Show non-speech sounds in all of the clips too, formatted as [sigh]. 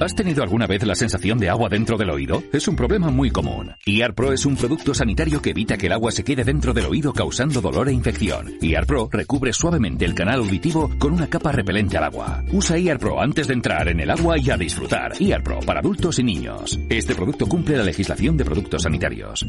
¿Has tenido alguna vez la sensación de agua dentro del oído? Es un problema muy común. IAR Pro es un producto sanitario que evita que el agua se quede dentro del oído causando dolor e infección. IAR Pro recubre suavemente el canal auditivo con una capa repelente al agua. Usa IAR Pro antes de entrar en el agua y a disfrutar. IAR Pro para adultos y niños. Este producto cumple la legislación de productos sanitarios.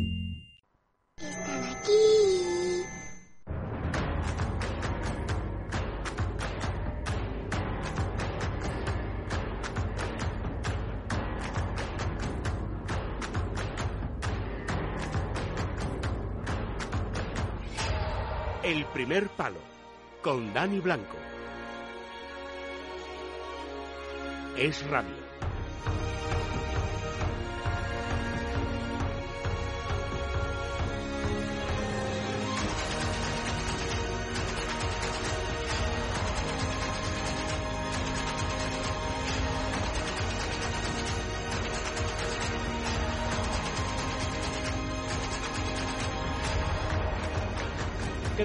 Primer palo con Dani Blanco. Es radio.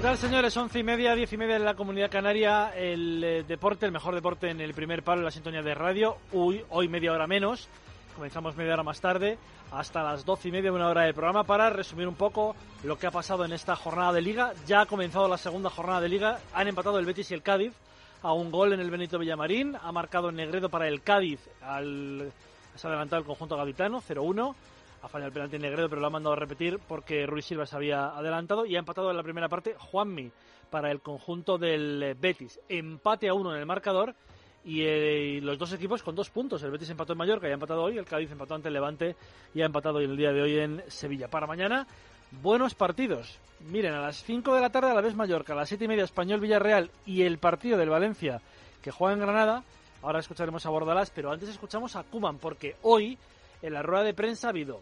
Tal, señores? Once y media, diez y media en la comunidad canaria. El eh, deporte, el mejor deporte en el primer palo la sintonía de radio. Hoy, hoy media hora menos. Comenzamos media hora más tarde, hasta las doce y media, una hora del programa, para resumir un poco lo que ha pasado en esta jornada de liga. Ya ha comenzado la segunda jornada de liga. Han empatado el Betis y el Cádiz a un gol en el Benito Villamarín. Ha marcado Negredo para el Cádiz. Al, se ha adelantado el conjunto gaditano, 0-1 ha fallado el penalti Negredo, pero lo ha mandado a repetir porque Ruiz Silva se había adelantado y ha empatado en la primera parte Juanmi para el conjunto del eh, Betis. Empate a uno en el marcador y, eh, y los dos equipos con dos puntos. El Betis empató en Mallorca y ha empatado hoy, el Cádiz empató ante el Levante y ha empatado hoy el día de hoy en Sevilla. Para mañana, buenos partidos. Miren, a las 5 de la tarde a la vez Mallorca, a las 7 y media Español Villarreal y el partido del Valencia que juega en Granada. Ahora escucharemos a Bordalás, pero antes escuchamos a Kuman porque hoy en la rueda de prensa ha habido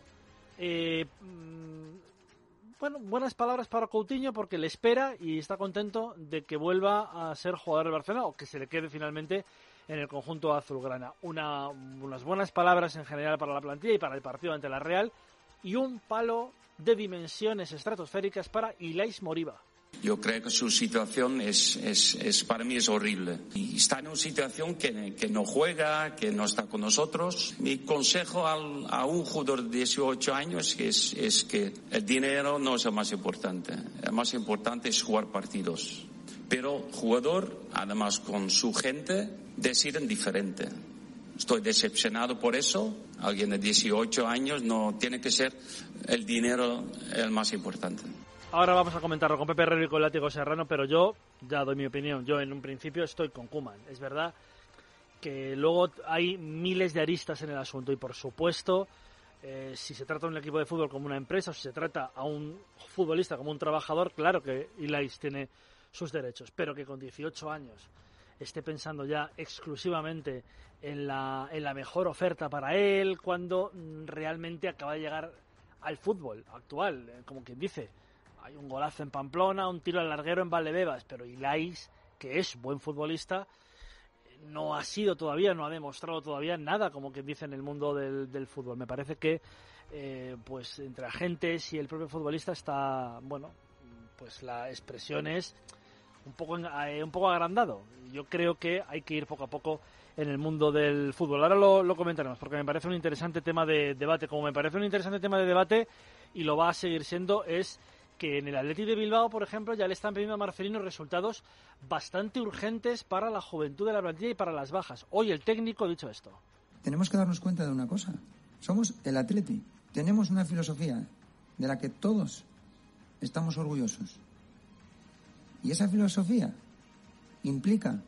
eh, mm, bueno, buenas palabras para Coutinho porque le espera y está contento de que vuelva a ser jugador de Barcelona o que se le quede finalmente en el conjunto azulgrana. Una, unas buenas palabras en general para la plantilla y para el partido ante la Real y un palo de dimensiones estratosféricas para Ilais Moriba. Yo creo que su situación es, es, es, para mí es horrible. Y está en una situación que, que no juega, que no está con nosotros. Mi consejo al, a un jugador de 18 años es, es que el dinero no es lo más importante. El más importante es jugar partidos. Pero jugador, además con su gente, deciden diferente. Estoy decepcionado por eso. Alguien de 18 años no tiene que ser el dinero el más importante. Ahora vamos a comentarlo con Pepe Herrero y con Látigo Serrano, pero yo ya doy mi opinión. Yo en un principio estoy con Kuman. Es verdad que luego hay miles de aristas en el asunto y por supuesto eh, si se trata de un equipo de fútbol como una empresa o si se trata a un futbolista como un trabajador, claro que Ilais tiene sus derechos, pero que con 18 años esté pensando ya exclusivamente en la, en la mejor oferta para él cuando realmente acaba de llegar al fútbol actual, eh, como quien dice hay un golazo en Pamplona, un tiro al larguero en Valdebebas, pero Ilais, que es buen futbolista, no ha sido todavía, no ha demostrado todavía nada, como que dice en el mundo del, del fútbol. Me parece que, eh, pues, entre agentes y el propio futbolista está, bueno, pues la expresión es un poco, eh, un poco agrandado. Yo creo que hay que ir poco a poco en el mundo del fútbol. Ahora lo, lo comentaremos, porque me parece un interesante tema de debate. Como me parece un interesante tema de debate, y lo va a seguir siendo, es que en el Athletic de Bilbao, por ejemplo, ya le están pidiendo a Marcelino resultados bastante urgentes para la juventud de la plantilla y para las bajas. Hoy el técnico ha dicho esto. Tenemos que darnos cuenta de una cosa. Somos el Atleti. Tenemos una filosofía de la que todos estamos orgullosos. Y esa filosofía implica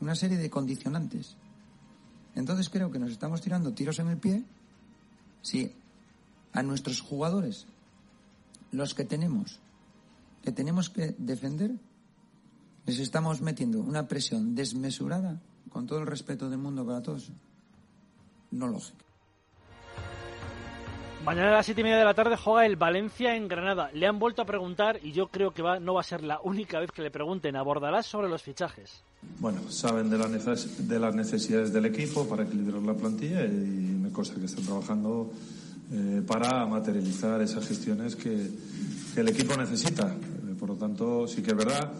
una serie de condicionantes. Entonces creo que nos estamos tirando tiros en el pie si a nuestros jugadores los que tenemos, que tenemos que defender, les estamos metiendo una presión desmesurada, con todo el respeto del mundo para todos, no lógica. Mañana a las siete y media de la tarde juega el Valencia en Granada. Le han vuelto a preguntar, y yo creo que va, no va a ser la única vez que le pregunten, abordarás sobre los fichajes. Bueno, saben de, la de las necesidades del equipo para equilibrar la plantilla y me consta que están trabajando eh, para materializar esas gestiones que, el equipo necesita. Eh, por lo tanto, sí que es verdad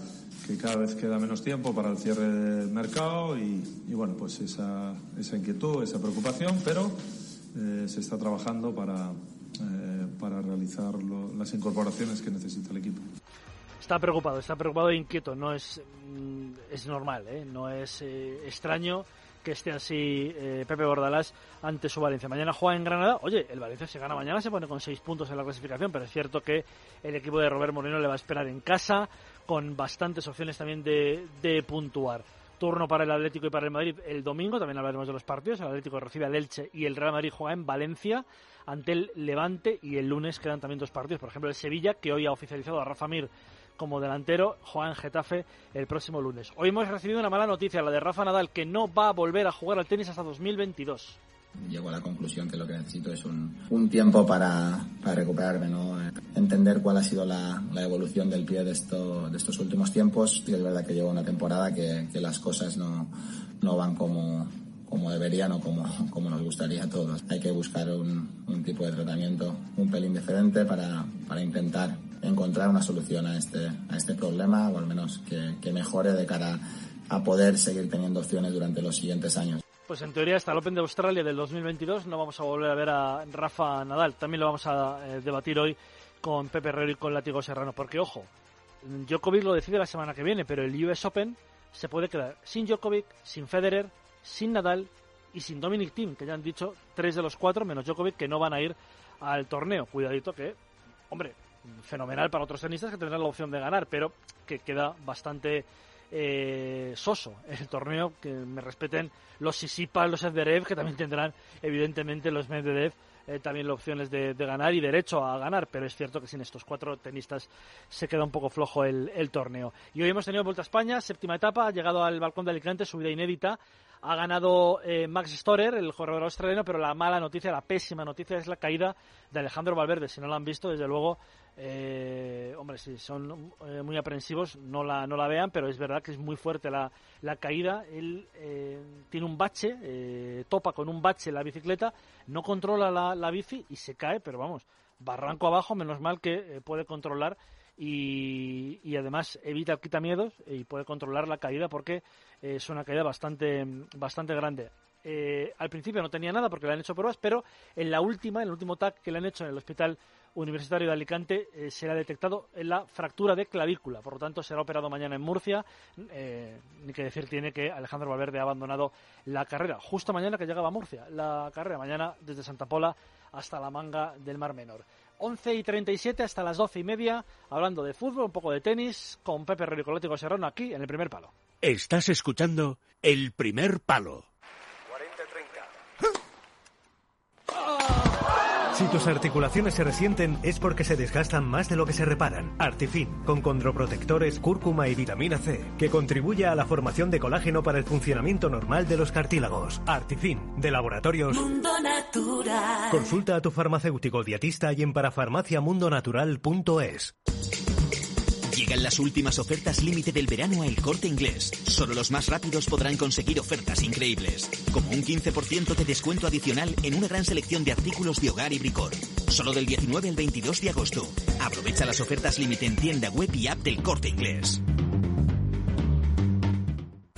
que cada vez queda menos tiempo para el cierre del mercado y, bueno, pues esa, esa inquietud, esa preocupación, pero eh, se está trabajando para, eh, para realizar las incorporaciones que necesita el equipo. Está preocupado, está preocupado e inquieto. No es, mm, es normal, ¿eh? no es extraño que esté así Pepe Bordalás ante su Valencia. Mañana juega en Granada. Oye, el Valencia se gana mañana, se pone con seis puntos en la clasificación, pero es cierto que el equipo de Robert Moreno le va a esperar en casa con bastantes opciones también de, de puntuar turno para el Atlético y para el Madrid el domingo, también hablaremos de los partidos, el Atlético recibe al Elche y el Real Madrid juega en Valencia ante el Levante y el lunes quedan también dos partidos, por ejemplo el Sevilla que hoy ha oficializado a Rafa Mir como delantero, juega en Getafe el próximo lunes. Hoy hemos recibido una mala noticia, la de Rafa Nadal, que no va a volver a jugar al tenis hasta 2022 llego a la conclusión que lo que necesito es un, un tiempo para, para, recuperarme, ¿no? entender cuál ha sido la, la, evolución del pie de, esto, de estos últimos tiempos. Y es verdad que llevo una temporada que, que las cosas no, no van como, como deberían o como, como nos gustaría a todos. Hay que buscar un, un tipo de tratamiento un pelín diferente para, para intentar encontrar una solución a este, a este problema o al menos que, mejore de cara a poder seguir teniendo opciones durante los siguientes años. Pues en teoría hasta el Open de Australia del 2022 no vamos a volver a ver a Rafa Nadal. También lo vamos a eh, debatir hoy con Pepe Herrero y con Látigo Serrano. Porque, ojo, Djokovic lo decide la semana que viene, pero el US Open se puede quedar sin Djokovic, sin Federer, sin Nadal y sin Dominic Thiem, que ya han dicho tres de los cuatro, menos Djokovic, que no van a ir al torneo. Cuidadito que, hombre, fenomenal para otros tenistas que tendrán la opción de ganar, pero que queda bastante eh, soso el torneo, que me respeten los Sisipa, los Edverev, que también tendrán evidentemente los Medvedev eh, también las opciones de, ganar y derecho a ganar, pero es cierto que sin estos cuatro tenistas se queda un poco flojo el, torneo. Y hoy hemos tenido Vuelta a España, séptima etapa, ha llegado al balcón de Alicante, subida inédita, ha ganado eh, Max Storer, el corredor australiano, pero la mala noticia, la pésima noticia es la caída de Alejandro Valverde. Si no lo han visto, desde luego eh, hombre, si son eh, muy aprensivos, no la, no la vean, pero es verdad que es muy fuerte la, la caída. Él eh, tiene un bache, eh, topa con un bache la bicicleta, no controla la, la, bici y se cae, pero vamos, barranco abajo, menos mal que puede controlar y, y, además evita el quitamiedos y puede controlar la caída porque es una caída bastante, bastante grande. al principio no tenía nada porque le han hecho pruebas, pero en la última, en el último TAC que le han hecho en el hospital Universitario de Alicante eh, será detectado en la fractura de clavícula. Por lo tanto, será operado mañana en Murcia. Eh, ni que decir tiene que Alejandro Valverde ha abandonado la carrera. Justo mañana que llegaba a Murcia. La carrera mañana desde Santa Pola hasta la manga del Mar Menor. 11 y 37 hasta las 12 y media, hablando de fútbol, un poco de tenis, con Pepe Ricolático Serrano aquí en el primer palo. Estás escuchando el primer palo. Si tus articulaciones se resienten es porque se desgastan más de lo que se reparan. Artifin, con condroprotectores, cúrcuma y vitamina C, que contribuye a la formación de colágeno para el funcionamiento normal de los cartílagos. Artifin, de laboratorios Mundo Natural. Consulta a tu farmacéutico dietista y en parafarmaciamundonatural.es. Llegan las últimas ofertas límite del verano a El Corte Inglés. Solo los más rápidos podrán conseguir ofertas increíbles, como un 15% de descuento adicional en una gran selección de artículos de hogar y bricor. Solo del 19 al 22 de agosto. Aprovecha las ofertas límite en tienda web y app del Corte Inglés.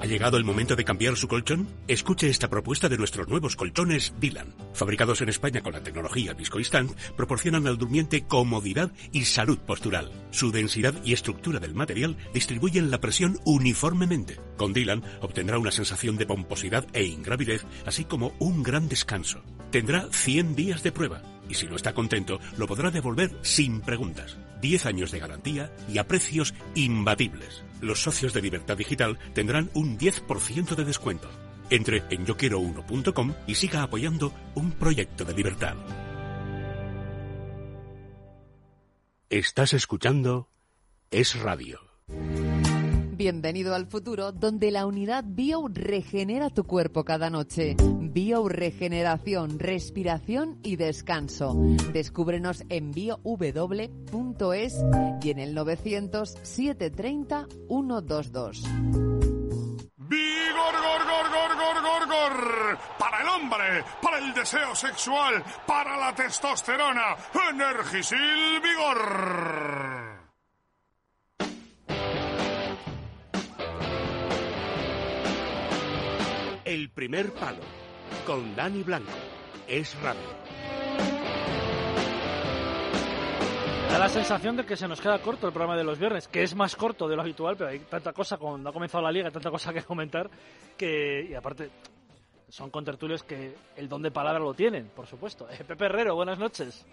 ¿Ha llegado el momento de cambiar su colchón? Escuche esta propuesta de nuestros nuevos colchones Dylan. Fabricados en España con la tecnología Viscoistant, proporcionan al durmiente comodidad y salud postural. Su densidad y estructura del material distribuyen la presión uniformemente. Con Dylan obtendrá una sensación de pomposidad e ingravidez, así como un gran descanso. Tendrá 100 días de prueba y si no está contento, lo podrá devolver sin preguntas. 10 años de garantía y a precios imbatibles. Los socios de Libertad Digital tendrán un 10% de descuento. Entre en yo y siga apoyando un proyecto de libertad. Estás escuchando Es Radio. Bienvenido al futuro, donde la unidad Bio regenera tu cuerpo cada noche. Bio Regeneración, respiración y descanso. Descúbrenos en biow.es y en el 900 730 122. ¡Vigor, gor, gor, gor, gor, gor, gor! Para el hombre, para el deseo sexual, para la testosterona. Energisil Vigor. El primer palo con Dani Blanco. Es Radio. Da la sensación de que se nos queda corto el programa de los viernes, que es más corto de lo habitual, pero hay tanta cosa cuando ha comenzado la liga, hay tanta cosa que comentar, que y aparte son contertulios que el don de palabra lo tienen, por supuesto. Eh, Pepe Herrero, buenas noches.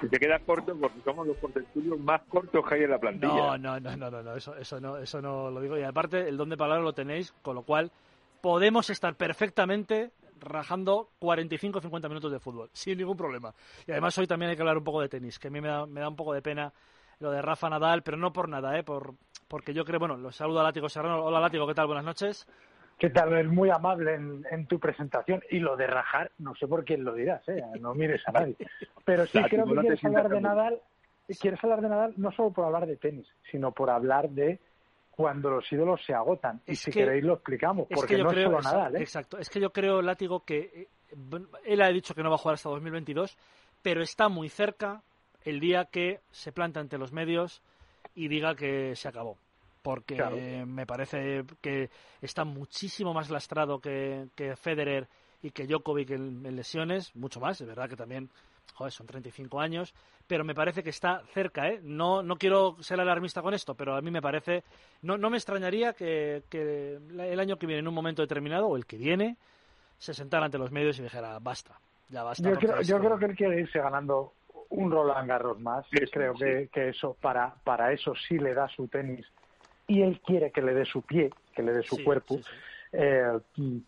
Si te queda corto porque somos los contertulios más cortos que hay en la plantilla. No, no, no, no, no, no, eso, eso no, eso no lo digo. Y aparte el don de palabra lo tenéis, con lo cual podemos estar perfectamente rajando 45 o 50 minutos de fútbol, [laughs] sin ningún problema. Y además hoy también hay que hablar un poco de tenis, que a mí me da, me da un poco de pena lo de Rafa Nadal, pero no por nada, ¿eh? por, porque yo creo, bueno, los saludo a Látigo Serrano. Hola Látigo, ¿qué tal? Buenas noches. ¿Qué tal? Es muy amable en, en, tu presentación. Y lo de rajar, no sé por quién lo dirás, ¿eh? no mires a nadie. Pero sí creo que quieres hablar de Nadal, quieres hablar de Nadal no solo por hablar de tenis, sino por hablar de cuando los ídolos se agotan. y si queréis lo explicamos, porque no creo, es solo Nadal. ¿eh? Exacto, es que yo creo, Látigo, que eh, él ha dicho que no va a jugar hasta 2022, pero está muy cerca el día que se planta ante los medios y diga que se acabó. Porque Claro. me parece que está muchísimo más lastrado que, que Federer y que Djokovic en, en lesiones, mucho más, es verdad que también, joder, son 35 años, pero me parece que está cerca, ¿eh? No, no quiero ser alarmista con esto, pero a mí me parece, no, no me extrañaría que, que el año que viene, en un momento determinado, o el que viene, se sentara ante los medios y dijera, basta, ya basta. Yo creo, yo creo que él quiere irse ganando un Roland Garros más. creo que, que eso para, para eso sí le da su tenis y él quiere que le dé su pie, que le dé su Sí, cuerpo. Eh,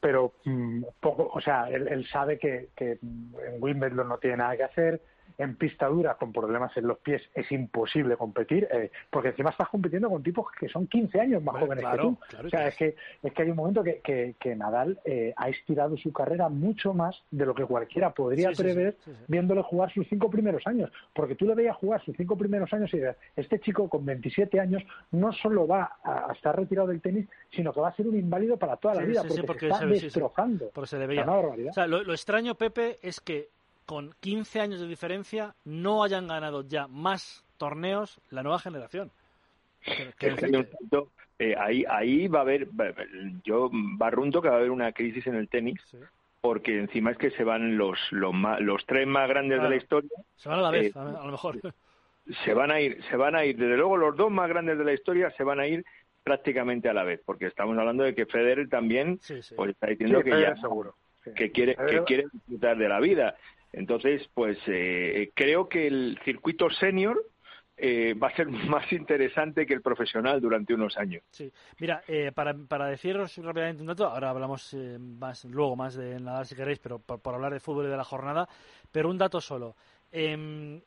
pero mm, poco, o sea, él, él sabe que, que mm, en Wimbledon no tiene nada que hacer. En pista dura, con problemas en los pies, es imposible competir, eh, porque encima estás compitiendo con tipos que son 15 años más jóvenes claro, que tú. claro o sea, es que, es que hay un momento que, que, que Nadal eh, ha estirado su carrera mucho más de lo que cualquiera podría Sí, prever sí, sí. viéndole jugar sus cinco primeros años. Porque tú le veías jugar sus cinco primeros años y dices, este chico con 27 años no solo va a, a estar retirado del tenis, sino que va a ser un inválido para toda la vida, porque, porque se está destrozando. Porque se le veía. Es una barbaridad. O sea, lo, lo extraño, Pepe, es que con 15 años de diferencia no hayan ganado ya más torneos la nueva generación. Que- que eh, ahí, ahí va a haber, yo barrunto que va a haber una crisis en el tenis, porque encima es que se van los los, ma- los tres más grandes de la historia, Se van a la vez, Eh, a, lo mejor. se van a ir, se van a ir, desde luego los dos más grandes de la historia se van a ir prácticamente a la vez, porque estamos hablando de que Federer también pues está diciendo Sí, que ya seguro. que quiere que quiere disfrutar de la vida. Entonces, pues eh, creo que el circuito senior eh, va a ser [laughs] más interesante que el profesional durante unos años. Sí. Mira, eh, para, para deciros rápidamente un dato, ahora hablamos eh, más luego más de Nadal si queréis, pero por, hablar de fútbol y de la jornada, pero un dato solo. Em,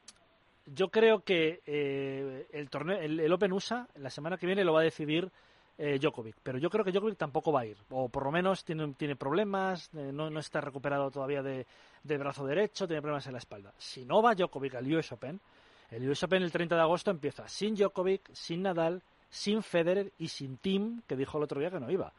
yo creo que eh, el torneo, el, el Open USA la semana que viene lo va a decidir eh, pero yo creo que Djokovic tampoco va a ir, o por lo menos tiene, tiene problemas, eh, no, está recuperado todavía de, de brazo derecho, tiene problemas en la espalda. Si no va Djokovic al US Open, el US Open el 30 de agosto empieza sin Djokovic, sin Nadal, sin Federer y sin Tim, que dijo el otro día que no iba.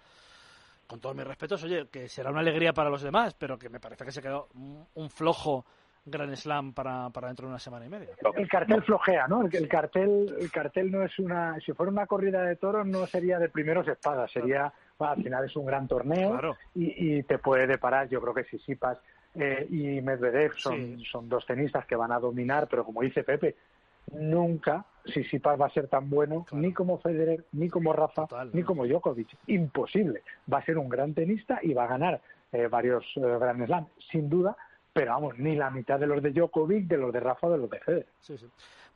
Con todos mis respetos, oye, que será una alegría para los demás, pero que me parece que se quedó un flojo Grand Slam para, para dentro de una semana y media. El cartel flojea, ¿no? El, el cartel, el cartel no es una. Si fuera una corrida de toros, no sería de primeros espadas, sería. bueno, al final es un gran torneo Claro. y, y te puede deparar, yo creo que Sisipas eh, y Medvedev son, son dos tenistas que van a dominar, pero como dice Pepe, nunca Sisipas va a ser tan bueno ni como Federer, ni como Rafa, ni como Djokovic. Imposible. Va a ser un gran tenista y va a ganar eh, varios eh, Grand Slam, sin duda, pero vamos, ni la mitad de los de Djokovic, de los de Rafa de los de Federer. Sí, sí.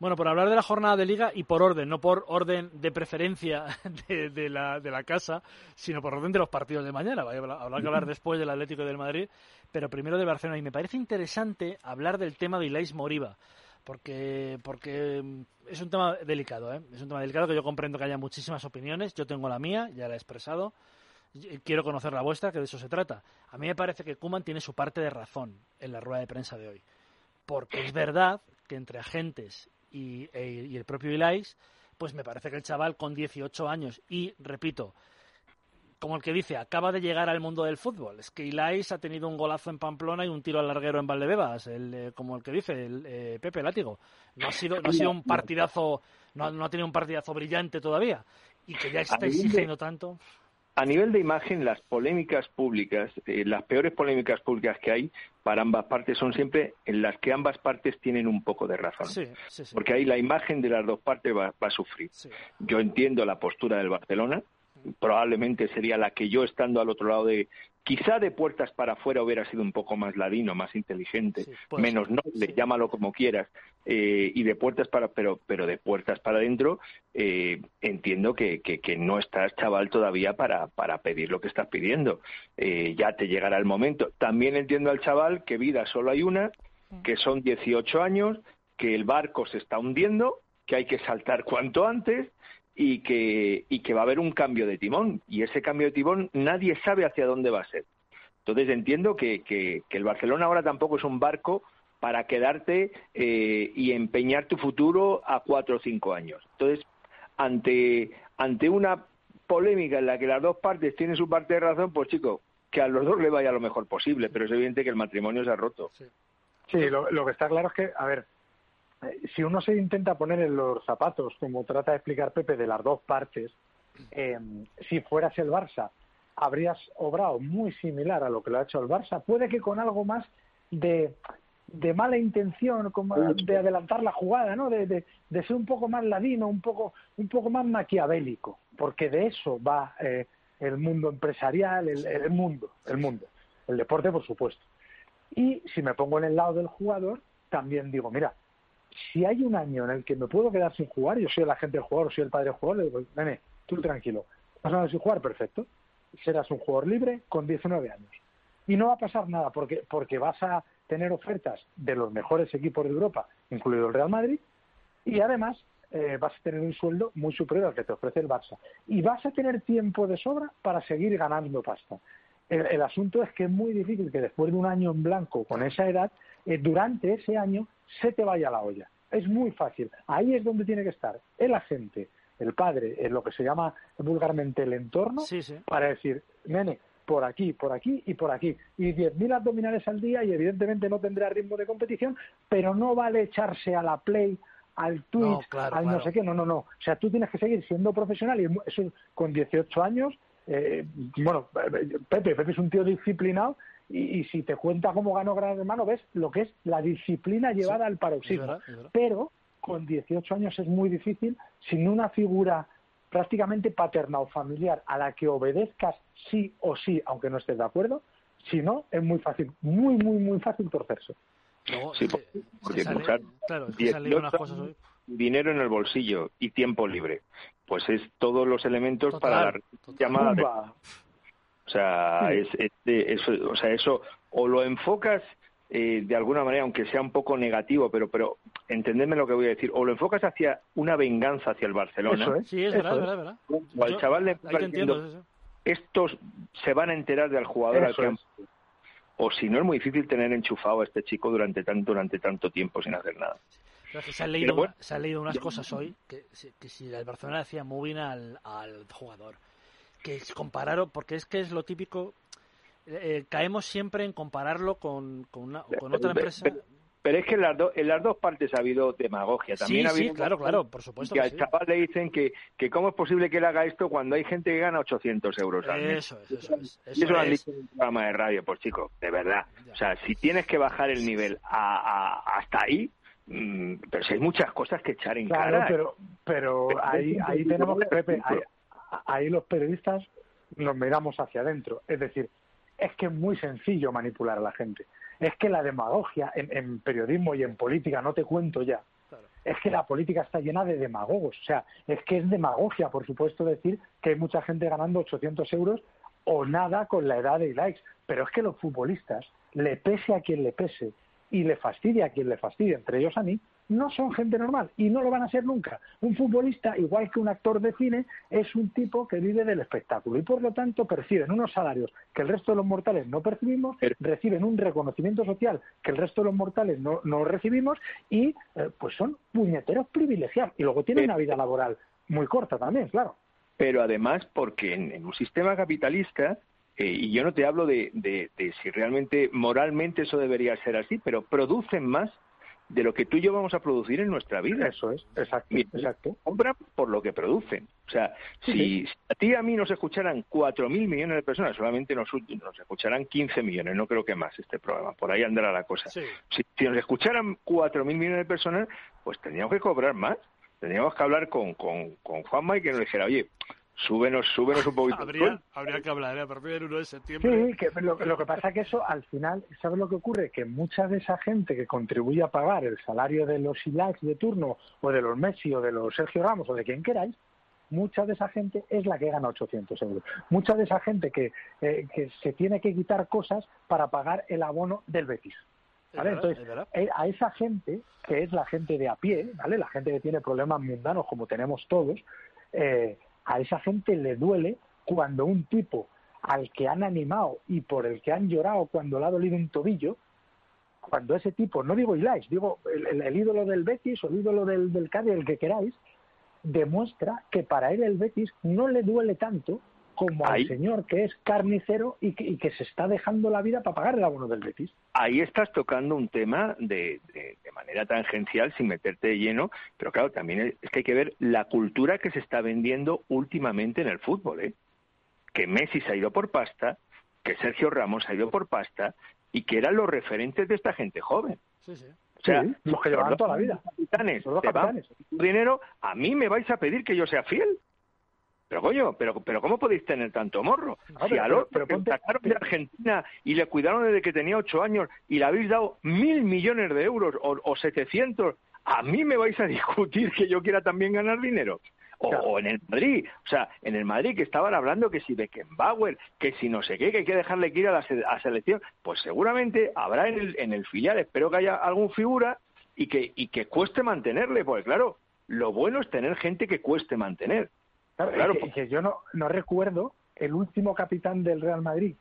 Bueno, por hablar de la jornada de liga y por orden, no por orden de preferencia [laughs] de, de la, de la casa, sino por orden de los partidos de mañana. Vaya, Habrá que hablar [laughs] después del Atlético y del Madrid, pero primero de Barcelona. Y me parece interesante hablar del tema de Ilais Moriba, porque porque es un tema delicado, ¿eh? Es un tema delicado que yo comprendo que haya muchísimas opiniones. Yo tengo la mía, ya la he expresado. Quiero conocer la vuestra, que de eso se trata. A mí me parece que Kuman tiene su parte de razón en la rueda de prensa de hoy. Porque es verdad que entre agentes y, e, y el propio Ilais, pues me parece que el chaval con 18 años y, repito, como el que dice, acaba de llegar al mundo del fútbol. Es que Ilais ha tenido un golazo en Pamplona y un tiro al larguero en Valdebebas, el, eh, como el que dice, el eh, Pepe Látigo. No ha sido, no ha sido un partidazo, no, no, ha tenido un partidazo brillante todavía. Y que ya está exigiendo tanto. A nivel de imagen, las polémicas públicas, eh, las peores polémicas públicas que hay para ambas partes son siempre en las que ambas partes tienen un poco de razón. Sí, sí, sí. Porque ahí la imagen de las dos partes va, va a sufrir. Yo entiendo la postura del Barcelona, probablemente sería la que yo estando al otro lado de quizá de puertas para afuera hubiera sido un poco más ladino, más inteligente, menos noble, llámalo como quieras, eh, y de puertas para pero pero de puertas para adentro eh, entiendo que, que, que, no estás chaval todavía para para pedir lo que estás pidiendo, eh, ya te llegará el momento. También entiendo al chaval que vida solo hay una, que son 18 años, que el barco se está hundiendo, que hay que saltar cuanto antes y que, y que va a haber un cambio de timón. Y ese cambio de timón nadie sabe hacia dónde va a ser. Entonces entiendo que, que, que el Barcelona ahora tampoco es un barco para quedarte eh, y empeñar tu futuro a cuatro o cinco años. Entonces, ante, ante una polémica en la que las dos partes tienen su parte de razón, pues chicos, que a los dos le vaya lo mejor posible, pero es evidente que el matrimonio se ha roto. Sí, sí lo, lo que está claro es que, a ver, si uno se intenta poner en los zapatos, como trata de explicar Pepe, de las dos partes, eh, si fueras el Barça, habrías obrado muy similar a lo que lo ha hecho el Barça. Puede que con algo más de, de mala intención, como de adelantar la jugada, ¿no? De, de, de, ser un poco más ladino, un poco, un poco más maquiavélico, porque de eso va eh, el mundo empresarial, el, el mundo, el mundo, el deporte, por supuesto. Y si me pongo en el lado del jugador, también digo, mira, si hay un año en el que me puedo quedar sin jugar, yo soy el agente del jugador, soy el padre del jugador, le digo, nene, tú tranquilo, vas a sin jugar, perfecto. Serás un jugador libre con 19 años. Y no va a pasar nada porque, porque vas a tener ofertas de los mejores equipos de Europa, incluido el Real Madrid, y además eh, vas a tener un sueldo muy superior al que te ofrece el Barça. Y vas a tener tiempo de sobra para seguir ganando pasta. El, el asunto es que es muy difícil que después de un año en blanco con esa edad, eh, durante ese año se te vaya la olla. Es muy fácil. Ahí es donde tiene que estar el agente, el padre, en lo que se llama vulgarmente el entorno, sí, sí. para decir, nene, por aquí, por aquí y por aquí. Y 10.000 abdominales al día y evidentemente no tendrá ritmo de competición, pero no vale echarse a la play, al Twitch, no, claro, al claro. no sé qué. No, no, no. O sea, tú tienes que seguir siendo profesional y eso con 18 años. Eh, bueno, Pepe, Pepe es un tío disciplinado y, y, si te cuenta cómo ganó Gran Hermano, ves lo que es la disciplina llevada sí, al paroxismo. Es verdad, es verdad. Pero con 18 años es muy difícil, sin una figura prácticamente paterna o familiar a la que obedezcas sí o sí, aunque no estés de acuerdo, si no, es muy fácil, muy, muy, muy fácil torcerse. No, sí, porque, porque sale, claro, es que 18, unas cosas hoy. dinero en el bolsillo y tiempo libre, pues es todos los elementos total, para la total. llamada de... O sea, sí. es, es, es, o sea, eso o lo enfocas eh, de alguna manera, aunque sea un poco negativo, pero, pero entendedme lo que voy a decir, o lo enfocas hacia una venganza hacia el Barcelona. Eso es, sí, es verdad, es verdad, verdad. O al chaval le estos se van a enterar del jugador al campo. O si no, es muy difícil tener enchufado a este chico durante tanto, durante tanto tiempo sin hacer nada. Pero que se, han leído, bueno, se han leído unas cosas hoy que, que si el Barcelona decía muy bien al, al jugador, que compararon, porque es que es lo típico, eh, caemos siempre en compararlo con, con, una, con otra empresa. Pero, pero es que en las, do, en las, dos partes ha habido demagogia. También sí, ha habido sí, claro, claro, por supuesto. Que, que al sí. chaval le dicen que, que cómo es posible que él haga esto cuando hay gente que gana 800 euros al mes. Eso es, eso es. Eso y eso lo han dicho en un programa de radio, pues chico, de verdad. O sea, si tienes que bajar el nivel a, a, hasta ahí, mmm, pero si hay muchas cosas que echar en claro, cara. Pero, pero, pero ahí, ahí tenemos que, Pepe, ahí, ahí los periodistas nos miramos hacia adentro. Es decir, es que es muy sencillo manipular a la gente. Es que la demagogia en, en periodismo y en política, no te cuento ya, claro. es que la política está llena de demagogos. O sea, es que es demagogia, por supuesto, decir que hay mucha gente ganando 800 euros o nada con la edad de likes. Pero es que los futbolistas, le pese a quien le pese, y le fastidia a quien le fastidia, entre ellos a mí, no son gente normal y no lo van a ser nunca. Un futbolista, igual que un actor de cine, es un tipo que vive del espectáculo y por lo tanto perciben unos salarios que el resto de los mortales no percibimos, reciben un reconocimiento social que el resto de los mortales no, no recibimos y eh, pues son puñeteros privilegiados y luego tienen una vida laboral muy corta también, claro. Pero además porque en un sistema capitalista eh, y yo no te hablo de, de, si realmente moralmente eso debería ser así, pero producen más de lo que tú y yo vamos a producir en nuestra vida. Eso es, exacto. exacto. Compran por lo que producen. O sea, si, a ti y a mí nos escucharan 4.000 millones de personas, solamente nos, nos escucharán 15 millones, no creo que más este programa, por ahí andará la cosa. Si, si, nos escucharan 4.000 millones de personas, pues tendríamos que cobrar más. Tendríamos que hablar con, con, con Juanma y que nos dijera, oye, súbenos, súbenos un poquito. habría, habría que hablar ¿eh? a partir del 1 de septiembre. Sí, que lo, que pasa es que eso al final, ¿sabes lo que ocurre? Que mucha de esa gente que contribuye a pagar el salario de los Ilax de turno, o de los Messi, o de los Sergio Ramos, o de quien queráis, mucha de esa gente es la que gana 800 euros. Mucha de esa gente que, eh, que se tiene que quitar cosas para pagar el abono del Betis. ¿Vale? Entonces, eh, a esa gente, que es la gente de a pie, ¿vale? La gente que tiene problemas mundanos como tenemos todos, eh, a esa gente le duele cuando un tipo al que han animado y por el que han llorado cuando le ha dolido un tobillo, cuando ese tipo, no digo Ilais, digo el, ídolo del Betis o el ídolo del, del Cádiz, el que queráis, demuestra que para él el Betis no le duele tanto como al señor que es carnicero y que, se está dejando la vida para pagar el abono del Betis. Ahí estás tocando un tema de, de, manera tangencial sin meterte de lleno, pero claro, también es que hay que ver la cultura que se está vendiendo últimamente en el fútbol, ¿eh? Que Messi se ha ido por pasta, que Sergio Ramos ha ido por pasta y que eran los referentes de esta gente joven. Sí, sí. O sea, los que llevan toda la vida. Capitanes, los capitanes. dinero, a mí me vais a pedir que yo sea fiel. Pero coño, pero, pero ¿cómo podéis tener tanto morro? si al otro sacaron de Argentina y le cuidaron desde que tenía ocho años y le habéis dado mil millones de euros o, o 700, ¿a mí me vais a [laughs] discutir que yo quiera también ganar dinero? O, en el Madrid, o sea, en el Madrid que estaban hablando que si Beckenbauer, que si no sé qué, que hay que dejarle que ir a la, selección, pues seguramente habrá en el, en el filial, espero que haya algún figura y que, y que cueste mantenerle, porque claro, lo bueno es tener gente que cueste mantener. Claro, porque yo no, no recuerdo el último capitán del Real Madrid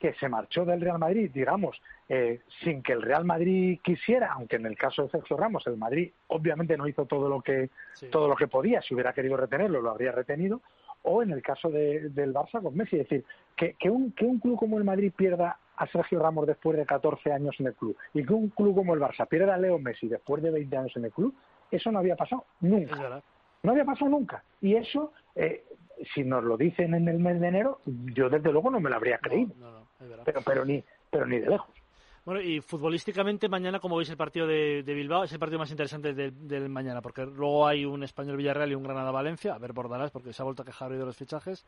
que se marchó del Real Madrid, digamos, eh, sin que el Real Madrid quisiera, aunque en el caso de Sergio Ramos el Madrid obviamente no hizo todo lo que todo lo que podía, si hubiera querido retenerlo lo habría retenido, o en el caso del Barça con Messi, es decir, que, que, un, que un club como el Madrid pierda a Sergio Ramos después de 14 años en el club y que un club como el Barça pierda a Leo Messi después de 20 años en el club, eso no había pasado nunca. No había pasado nunca. Y eso, eh, si nos lo dicen en el mes de enero, yo desde luego no me lo habría creído. pero, pero, ni, pero ni de lejos. Bueno, y futbolísticamente mañana, como veis el partido de, Bilbao, es el partido más interesante del, mañana, porque luego hay un Español-Villarreal y un Granada-Valencia, a ver Bordalás, porque se ha vuelto a quejar hoy de los fichajes,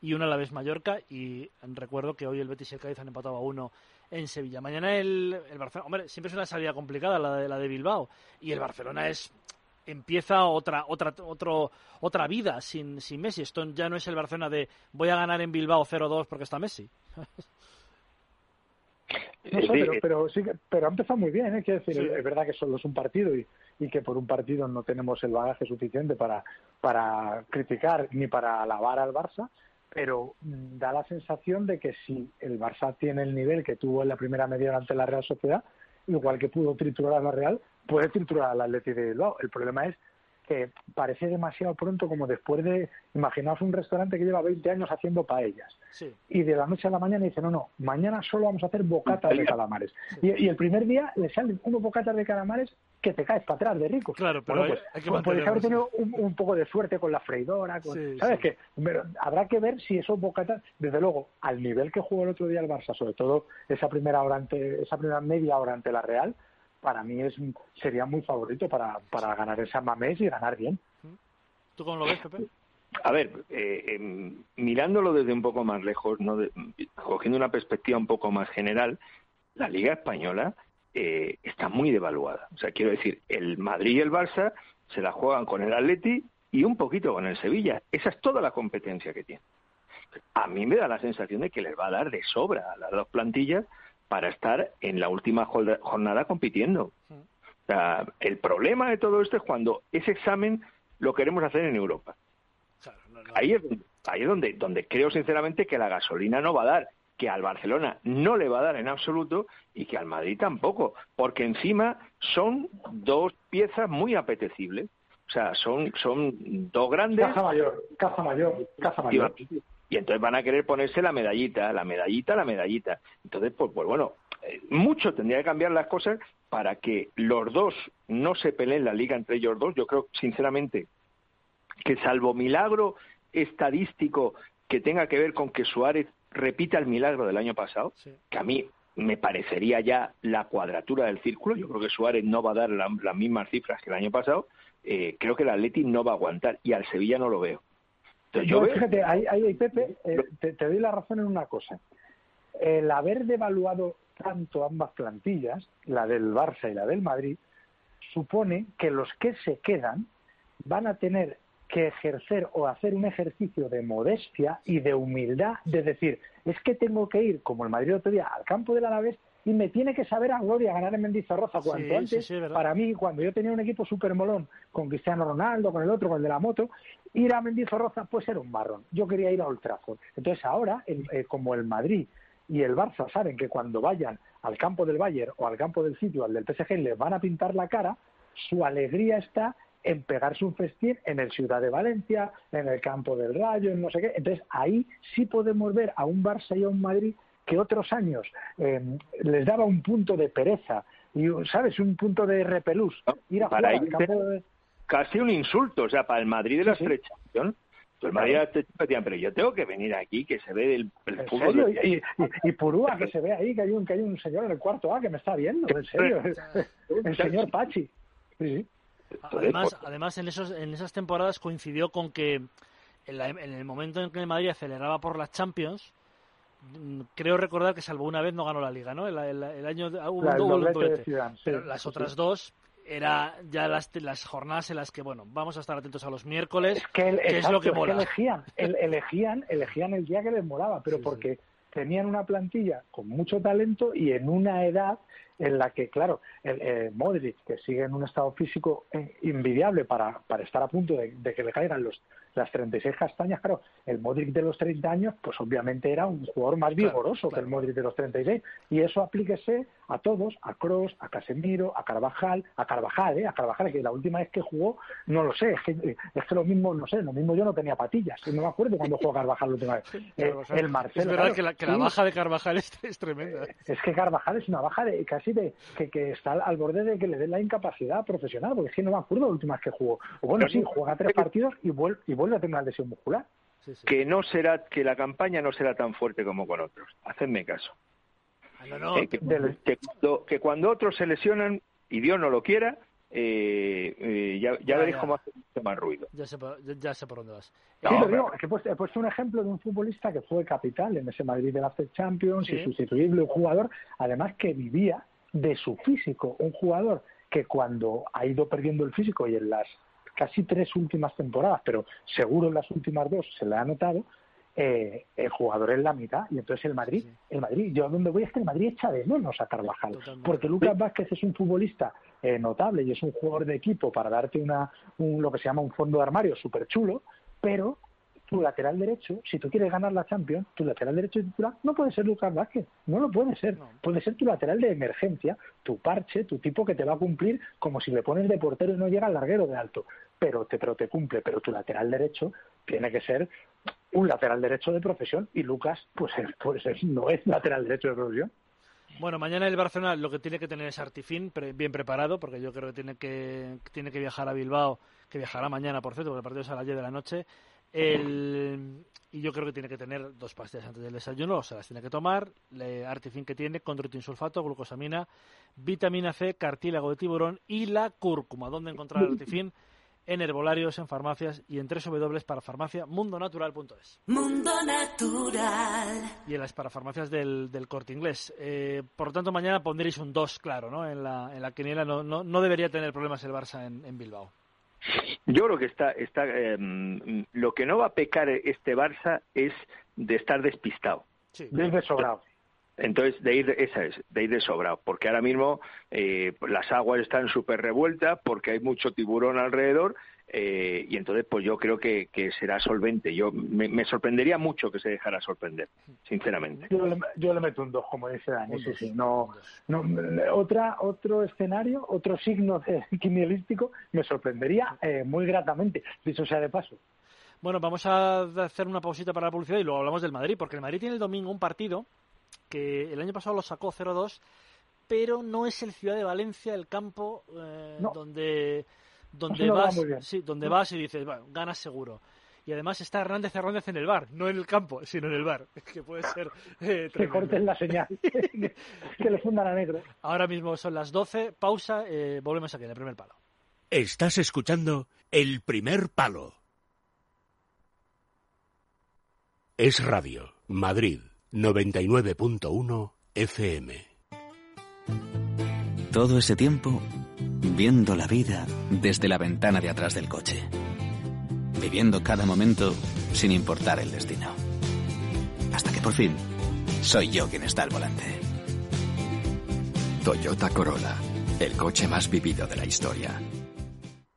y una a la vez Mallorca, y recuerdo que hoy el Betis y el Cádiz han empatado a uno en Sevilla. Mañana el, el Barcelona, hombre, siempre es una salida complicada la de, la de Bilbao, y el Barcelona es empieza otra otra otro, otra vida sin, sin Messi. Esto ya no es el Barcelona de voy a ganar en Bilbao 0-2 porque está Messi. pero, pero, sí pero ha empezado muy bien, ¿eh? decir, es verdad que solo es un partido y, y, que por un partido no tenemos el bagaje suficiente para, para criticar ni para alabar al Barça, pero mm, da la sensación de que si el Barça tiene el nivel que tuvo en la primera media ante la Real Sociedad, igual que pudo triturar a la Real, puede triturar al Atleti de Bilbao. El problema es que parece demasiado pronto como después de, imaginaos un restaurante que lleva 20 años haciendo paellas y de la noche a la mañana dice, no, no, mañana solo vamos a hacer bocatas de calamares. Y, el primer día le salen unos bocatas de calamares que te caes para atrás de rico. Claro, pero pues, hay, que podéis haber tenido un, poco de suerte con la freidora, ¿sabes qué? habrá que ver si esos bocatas, desde luego, al nivel que jugó el otro día el Barça, sobre todo esa primera hora ante, esa primera media hora ante la Real, para mí es sería muy favorito para, para ganar esa Mamés y ganar bien. ¿Tú cómo lo ves, Pepe? A ver, eh, em, mirándolo desde un poco más lejos, no cogiendo una perspectiva un poco más general, la Liga Española eh, está muy devaluada. O sea, quiero decir, el Madrid y el Barça se la juegan con el Atleti y un poquito con el Sevilla. Esa es toda la competencia que tiene. A mí me da la sensación de que les va a dar de sobra a las dos plantillas para estar en la última jornada compitiendo. O sea, el problema de todo esto es cuando ese examen lo queremos hacer en Europa. Ahí es, ahí es donde, donde creo sinceramente que la gasolina no va a dar, que al Barcelona no le va a dar en absoluto y que al Madrid tampoco, porque encima son dos piezas muy apetecibles. O sea, son, son dos grandes. Caja mayor, caja mayor, caja mayor. Y entonces van a querer ponerse la medallita, la medallita, la medallita. Entonces, pues, pues bueno, eh, mucho tendría que cambiar las cosas para que los dos no se peleen la liga entre ellos dos. Yo creo, sinceramente, que salvo milagro estadístico que tenga que ver con que Suárez repita el milagro del año pasado, que a mí me parecería ya la cuadratura del círculo, yo creo que Suárez no va a dar las mismas cifras que el año pasado, eh, creo que el Atleti no va a aguantar y al Sevilla no lo veo. Yo, fíjate, ahí, ahí Pepe, eh, te, te, doy la razón en una cosa. El haber devaluado tanto ambas plantillas, la del Barça y la del Madrid, supone que los que se quedan van a tener que ejercer o hacer un ejercicio de modestia y de humildad, de decir, es que tengo que ir, como el Madrid otro día, al campo del Alavés y me tiene que saber a gloria ganar en Mendizorroza cuanto antes. para mí, cuando yo tenía un equipo súper molón con Cristiano Ronaldo, con el otro, con el de la moto, ir a Mendizorroza pues era un marrón. Yo quería ir a Old Trafford. Entonces ahora, eh, como el Madrid y el Barça saben que cuando vayan al campo del Bayern o al campo del sitio, al del PSG, les van a pintar la cara, su alegría está en pegarse un festín en el Ciudad de Valencia, en el campo del Rayo, en no sé qué. Entonces ahí sí podemos ver a un Barça y a un Madrid que otros años em, les daba un punto de pereza y, ¿sabes? Un punto de repelús. Ir a jugar al campo de... Casi un insulto, o sea, para el Madrid de la sí, estrechación. El Madrid decían, pero yo tengo que venir aquí, que se ve el, el fútbol. Y, y, y, Purúa, [laughs] que se ve ahí, que hay, un, que hay un señor en el cuarto A que me está viendo, en serio. [laughs] [laughs] el señor Pachi. Sí, sí. Además, además en, esos, en esas temporadas coincidió con que en, la, en, el momento en que el Madrid aceleraba por las Champions, mm, creo recordar que salvo una vez no ganó la Liga, ¿no? El, el, el año hubo la, un doblete, sí, pero las otras dos era ya las, las jornadas en las que, bueno, vamos a estar atentos a los miércoles, es que, el, que exacto, es lo que mola. Es que elegían, el, elegían, elegían el día que les molaba, pero sí, porque sí. tenían una plantilla con mucho talento y en una edad en la que, claro, el, eh, Modric, que sigue en un estado físico eh, invidiable para, para estar a punto de, de, que le caigan los, las 36 castañas, claro, el Modric de los 30 años, pues obviamente era un jugador más vigoroso claro, claro. que el Modric de los 36. Y eso aplíquese a todos, a Cross, a Casemiro, a Carvajal, a Carvajal, ¿eh? A Carvajal, que la última vez que jugó, no lo sé, es que, es que lo mismo, no sé, lo mismo yo no tenía patillas, no me acuerdo cuando jugó Carvajal la última vez. Eh, el Marcelo. Es verdad claro, que, la, que la baja de Carvajal es, es, tremenda. Es que Carvajal es una baja de casi de que, que está al borde de que le den la incapacidad profesional, porque es que no me acuerdo la última vez que jugó. O bueno, sí, juega tres partidos y vuelve, y vuelve a tener una lesión muscular. Sí, sí. Que no será, que la campaña no será tan fuerte como con otros. Hacedme caso. No, no, eh, que, que, cuando, que, cuando, otros se lesionan y Dios no lo quiera, eh, eh, ya, ya, ya, veréis ya. cómo hace más ruido. Ya sé, por, ya sé por dónde vas. No, sí, lo digo, que he puesto, he puesto, un ejemplo de un futbolista que fue capital en ese Madrid de la Champions, sí. insustituible, un jugador, además que vivía de su físico, un jugador que cuando ha ido perdiendo el físico y en las casi tres últimas temporadas, pero seguro en las últimas dos se le ha notado, eh, el jugador es la mitad y entonces el Madrid, sí. el Madrid, yo donde voy es que el Madrid echa de menos a Carvajal, Totalmente. porque Lucas Vázquez es un futbolista eh, notable y es un jugador de equipo para darte una un, lo que se llama un fondo de armario súper chulo, pero tu lateral derecho, si tú quieres ganar la Champions, tu lateral derecho titular no puede ser Lucas Vázquez, no lo puede ser. No. Puede ser tu lateral de emergencia, tu parche, tu tipo que te va a cumplir como si le pones de portero y no llega al larguero de alto, pero te, pero te cumple. Pero tu lateral derecho tiene que ser un lateral derecho de profesión y Lucas, pues, [laughs] pues no es lateral derecho de profesión. Bueno, mañana el Barcelona lo que tiene que tener es Artifín bien preparado, porque yo creo que tiene que, tiene que viajar a Bilbao, que viajará mañana, por cierto, porque el partido es a las 10 de la noche. El, y yo creo que tiene que tener dos pastillas antes del desayuno, o se las tiene que tomar. Le, Artifin que tiene, condroitinsulfato, glucosamina, vitamina C, cartílago de tiburón y la cúrcuma. ¿Dónde encontrar [laughs] Artifin? En herbolarios, en farmacias y en tres W para farmacia mundonatural.es. Mundo Natural. Y en las parafarmacias del, del corte inglés. Eh, por lo tanto, mañana pondréis un 2, claro, ¿no? En la, en la quiniela no, no, no debería tener problemas el Barça en, en Bilbao. Yo creo que está, está eh, lo que no va a pecar este Barça es de estar despistado. Sí, desde sobrado. Entonces, de ir, esa es, de ir de sobrado, porque ahora mismo eh, las aguas están súper revueltas, porque hay mucho tiburón alrededor, eh, y entonces pues yo creo que, será solvente. Yo me, sorprendería mucho que se dejara sorprender, sinceramente. Yo le, meto un 2, como dice Dani, sí, sí. No, no, otra, otro escenario, otro signo [laughs] quinielístico me sorprendería eh, muy gratamente, dicho sea de paso. Bueno, vamos a hacer una pausita para la publicidad y luego hablamos del Madrid, porque el Madrid tiene el domingo un partido que el año pasado lo sacó 0-2, pero no es el Ciudad de Valencia el campo eh, donde donde vas, sí, donde vas y dices, bueno, ganas seguro. Y además está Hernández Hernández en el bar, no en el campo, sino en el bar, [laughs] que puede ser eh, Que corten la señal, [laughs] que le fundan a negro. Ahora mismo son las 12, pausa, eh, volvemos aquí en el primer palo. Estás escuchando El Primer Palo. Es Radio, Madrid, 99.1 FM. Todo ese tiempo viendo la vida desde la ventana de atrás del coche, viviendo cada momento sin importar el destino. Hasta que por fin soy yo quien está al volante. Toyota Corolla, el coche más vivido de la historia.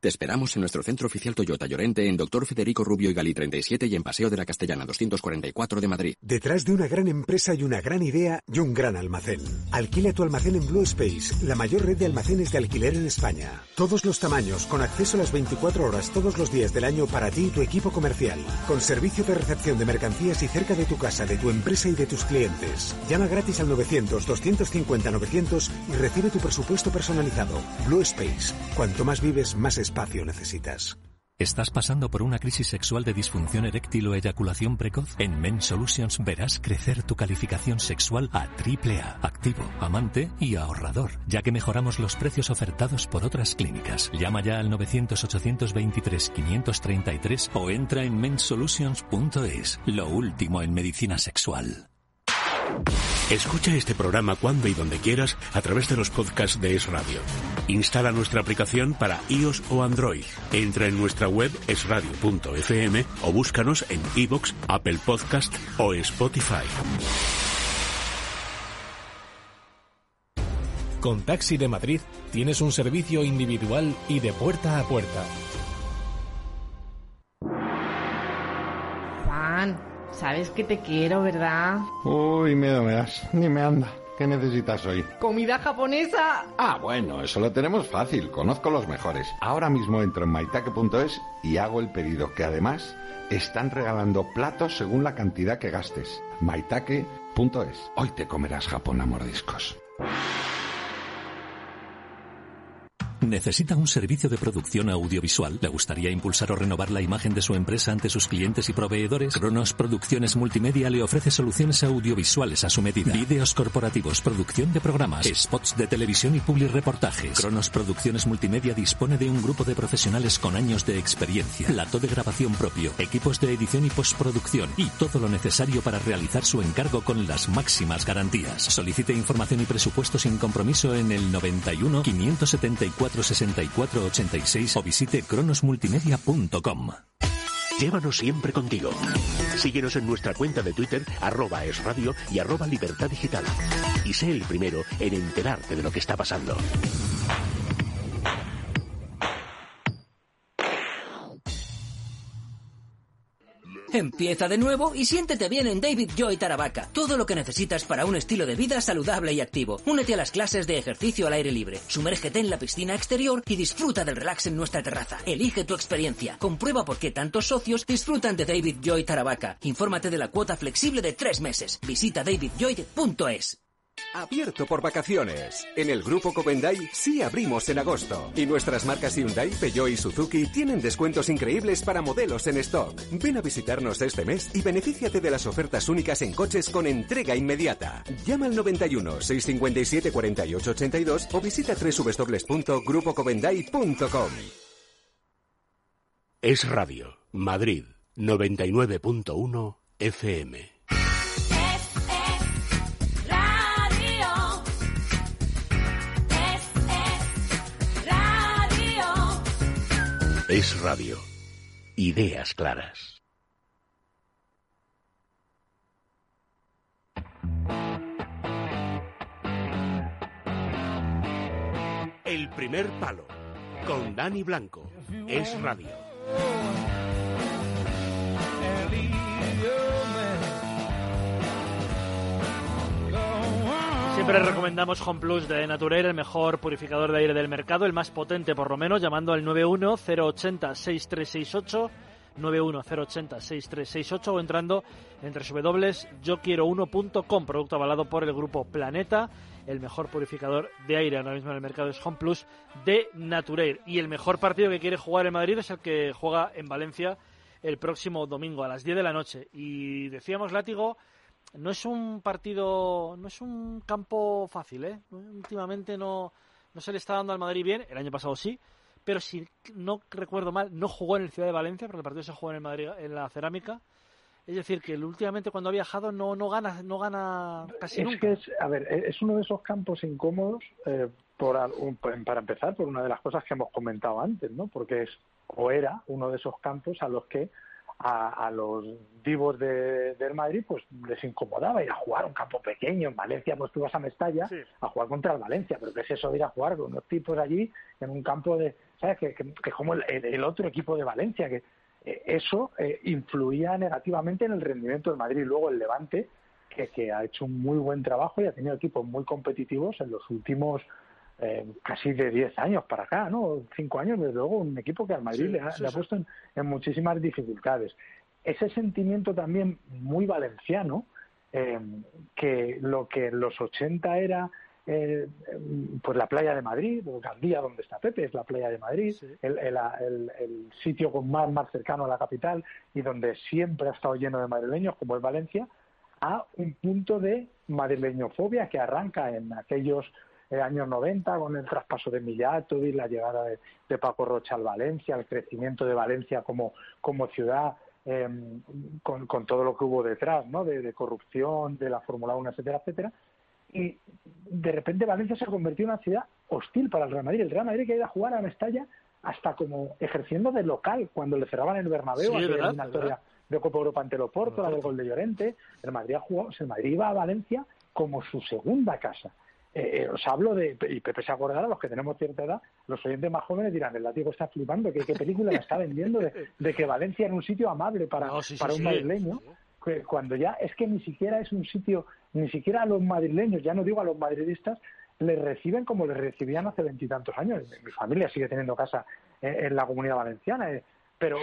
Te esperamos en nuestro centro oficial Toyota Llorente en Doctor Federico Rubio y Gali 37 y en Paseo de la Castellana 244 de Madrid. Detrás de una gran empresa y una gran idea y un gran almacén. Alquila tu almacén en Blue Space, la mayor red de almacenes de alquiler en España. Todos los tamaños, con acceso a las 24 horas todos los días del año para ti y tu equipo comercial. Con servicio de recepción de mercancías y cerca de tu casa, de tu empresa y de tus clientes. Llama gratis al 900-250-900 y recibe tu presupuesto personalizado. Blue Space. Cuanto más vives, más espacio espacio necesitas. ¿Estás pasando por una crisis sexual de disfunción eréctil o eyaculación precoz? En Men Solutions verás crecer tu calificación sexual a triple A, activo, amante y ahorrador, ya que mejoramos los precios ofertados por otras clínicas. Llama ya al 900-823-533 o entra en mensolutions.es, lo último en medicina sexual. Escucha este programa cuando y donde quieras a través de los podcasts de Es Radio. Instala nuestra aplicación para iOS o Android. Entra en nuestra web esradio.fm o búscanos en iBox, Apple Podcast o Spotify. Con Taxi de Madrid tienes un servicio individual y de puerta a puerta Sabes que te quiero, ¿verdad? Uy, miedo me das. Ni me anda. ¿Qué necesitas hoy? ¿Comida japonesa? Ah, bueno, eso lo tenemos fácil. Conozco los mejores. Ahora mismo entro en maitake.es y hago el pedido, que además están regalando platos según la cantidad que gastes. maitake.es. Hoy te comerás Japón a mordiscos. ¿Necesita un servicio de producción audiovisual? ¿Le gustaría impulsar o renovar la imagen de su empresa ante sus clientes y proveedores? Cronos Producciones Multimedia le ofrece soluciones audiovisuales a su medida. Vídeos corporativos, producción de programas, spots de televisión y public reportajes. Cronos Producciones Multimedia dispone de un grupo de profesionales con años de experiencia, plato de grabación propio, equipos de edición y postproducción y todo lo necesario para realizar su encargo con las máximas garantías. Solicite información y presupuesto sin compromiso en el 91 574 6486 o visite cronosmultimedia.com. Llévanos siempre contigo. Síguenos en nuestra cuenta de Twitter, arroba es radio y arroba libertad digital. Y sé el primero en enterarte de lo que está pasando. Empieza de nuevo y siéntete bien en David Joy Taravaca. Todo lo que necesitas para un estilo de vida saludable y activo. Únete a las clases de ejercicio al aire libre. Sumérgete en la piscina exterior y disfruta del relax en nuestra terraza. Elige tu experiencia. Comprueba por qué tantos socios disfrutan de David Joy Taravaca. Infórmate de la cuota flexible de tres meses. Visita davidjoy.es. Abierto por vacaciones. En el Grupo Covendai sí abrimos en agosto. Y nuestras marcas Hyundai, Peugeot y Suzuki tienen descuentos increíbles para modelos en stock. Ven a visitarnos este mes y benefíciate de las ofertas únicas en coches con entrega inmediata. Llama al 91 657 48 82 o visita www.grupocovendai.com. Es Radio, Madrid, 99.1 FM. Es Radio. Ideas claras. El primer palo. Con Dani Blanco. Es Radio. Siempre recomendamos Home Plus de Naturel, el mejor purificador de aire del mercado, el más potente por lo menos, llamando al 910806368, 910806368 o entrando en www.yoquiero1.com, producto avalado por el grupo Planeta. El mejor purificador de aire ahora mismo en el mercado es Home Plus de Naturel. Y el mejor partido que quiere jugar en Madrid es el que juega en Valencia el próximo domingo a las 10 de la noche. Y decíamos, Látigo, no es un partido, no es un campo fácil, ¿eh? Últimamente no, no se le está dando al Madrid bien, el año pasado sí, pero si no recuerdo mal, no jugó en el Ciudad de Valencia, porque el partido se jugó en el Madrid, en la Cerámica. Es decir, que últimamente cuando ha viajado no, no gana no gana casi es nunca. Que es, a ver, es uno de esos campos incómodos, eh, por, para empezar, por una de las cosas que hemos comentado antes, ¿no? Porque es o era uno de esos campos a los que a, los divos de, del Madrid pues les incomodaba ir a jugar un campo pequeño. En Valencia pues tú vas a Mestalla a jugar contra el Valencia pero qué es eso de ir a jugar con unos tipos allí en un campo de sabes que, que, como el, otro equipo de Valencia que eh, eso eh, influía negativamente en el rendimiento del Madrid. Luego el Levante que, que ha hecho un muy buen trabajo y ha tenido equipos muy competitivos en los últimos eh, casi de 10 años para acá, ¿no? 5 años, desde luego, un equipo que al Madrid le, ha, puesto en, muchísimas dificultades. Ese sentimiento también muy valenciano, eh, que lo que en los 80 era eh, pues la playa de Madrid, Gandía, donde está Pepe, es la playa de Madrid, el, el, sitio con más, más cercano a la capital y donde siempre ha estado lleno de madrileños, como es Valencia, a un punto de madrileñofobia que arranca en aquellos eh, años 90 con el traspaso de y la llegada de, Paco Rocha al Valencia, el crecimiento de Valencia como, como ciudad, em, con, con, todo lo que hubo detrás, ¿no? De, corrupción, de la Fórmula 1, etcétera, etcétera. Y de repente Valencia se convirtió en una ciudad hostil para el Real Madrid. El Real Madrid que ha ido a jugar a Mestalla hasta como ejerciendo de local cuando le cerraban el Bernabéu, sí, historia de Copa Europa ante el Oporto, la del gol de Llorente. El Madrid jugado, el Madrid iba a Valencia como su segunda casa. Eh, eh, os hablo de, y Pepe se acordará, los que tenemos cierta edad, los oyentes más jóvenes dirán, el látigo está flipando, ¿qué, qué película me está vendiendo de, que Valencia era un sitio amable para, para un madrileño? Cuando ya es que ni siquiera es un sitio, ni siquiera a los madrileños, ya no digo a los madridistas, les reciben como les recibían hace veintitantos años. Mi familia sigue teniendo casa eh, en la comunidad valenciana, pero,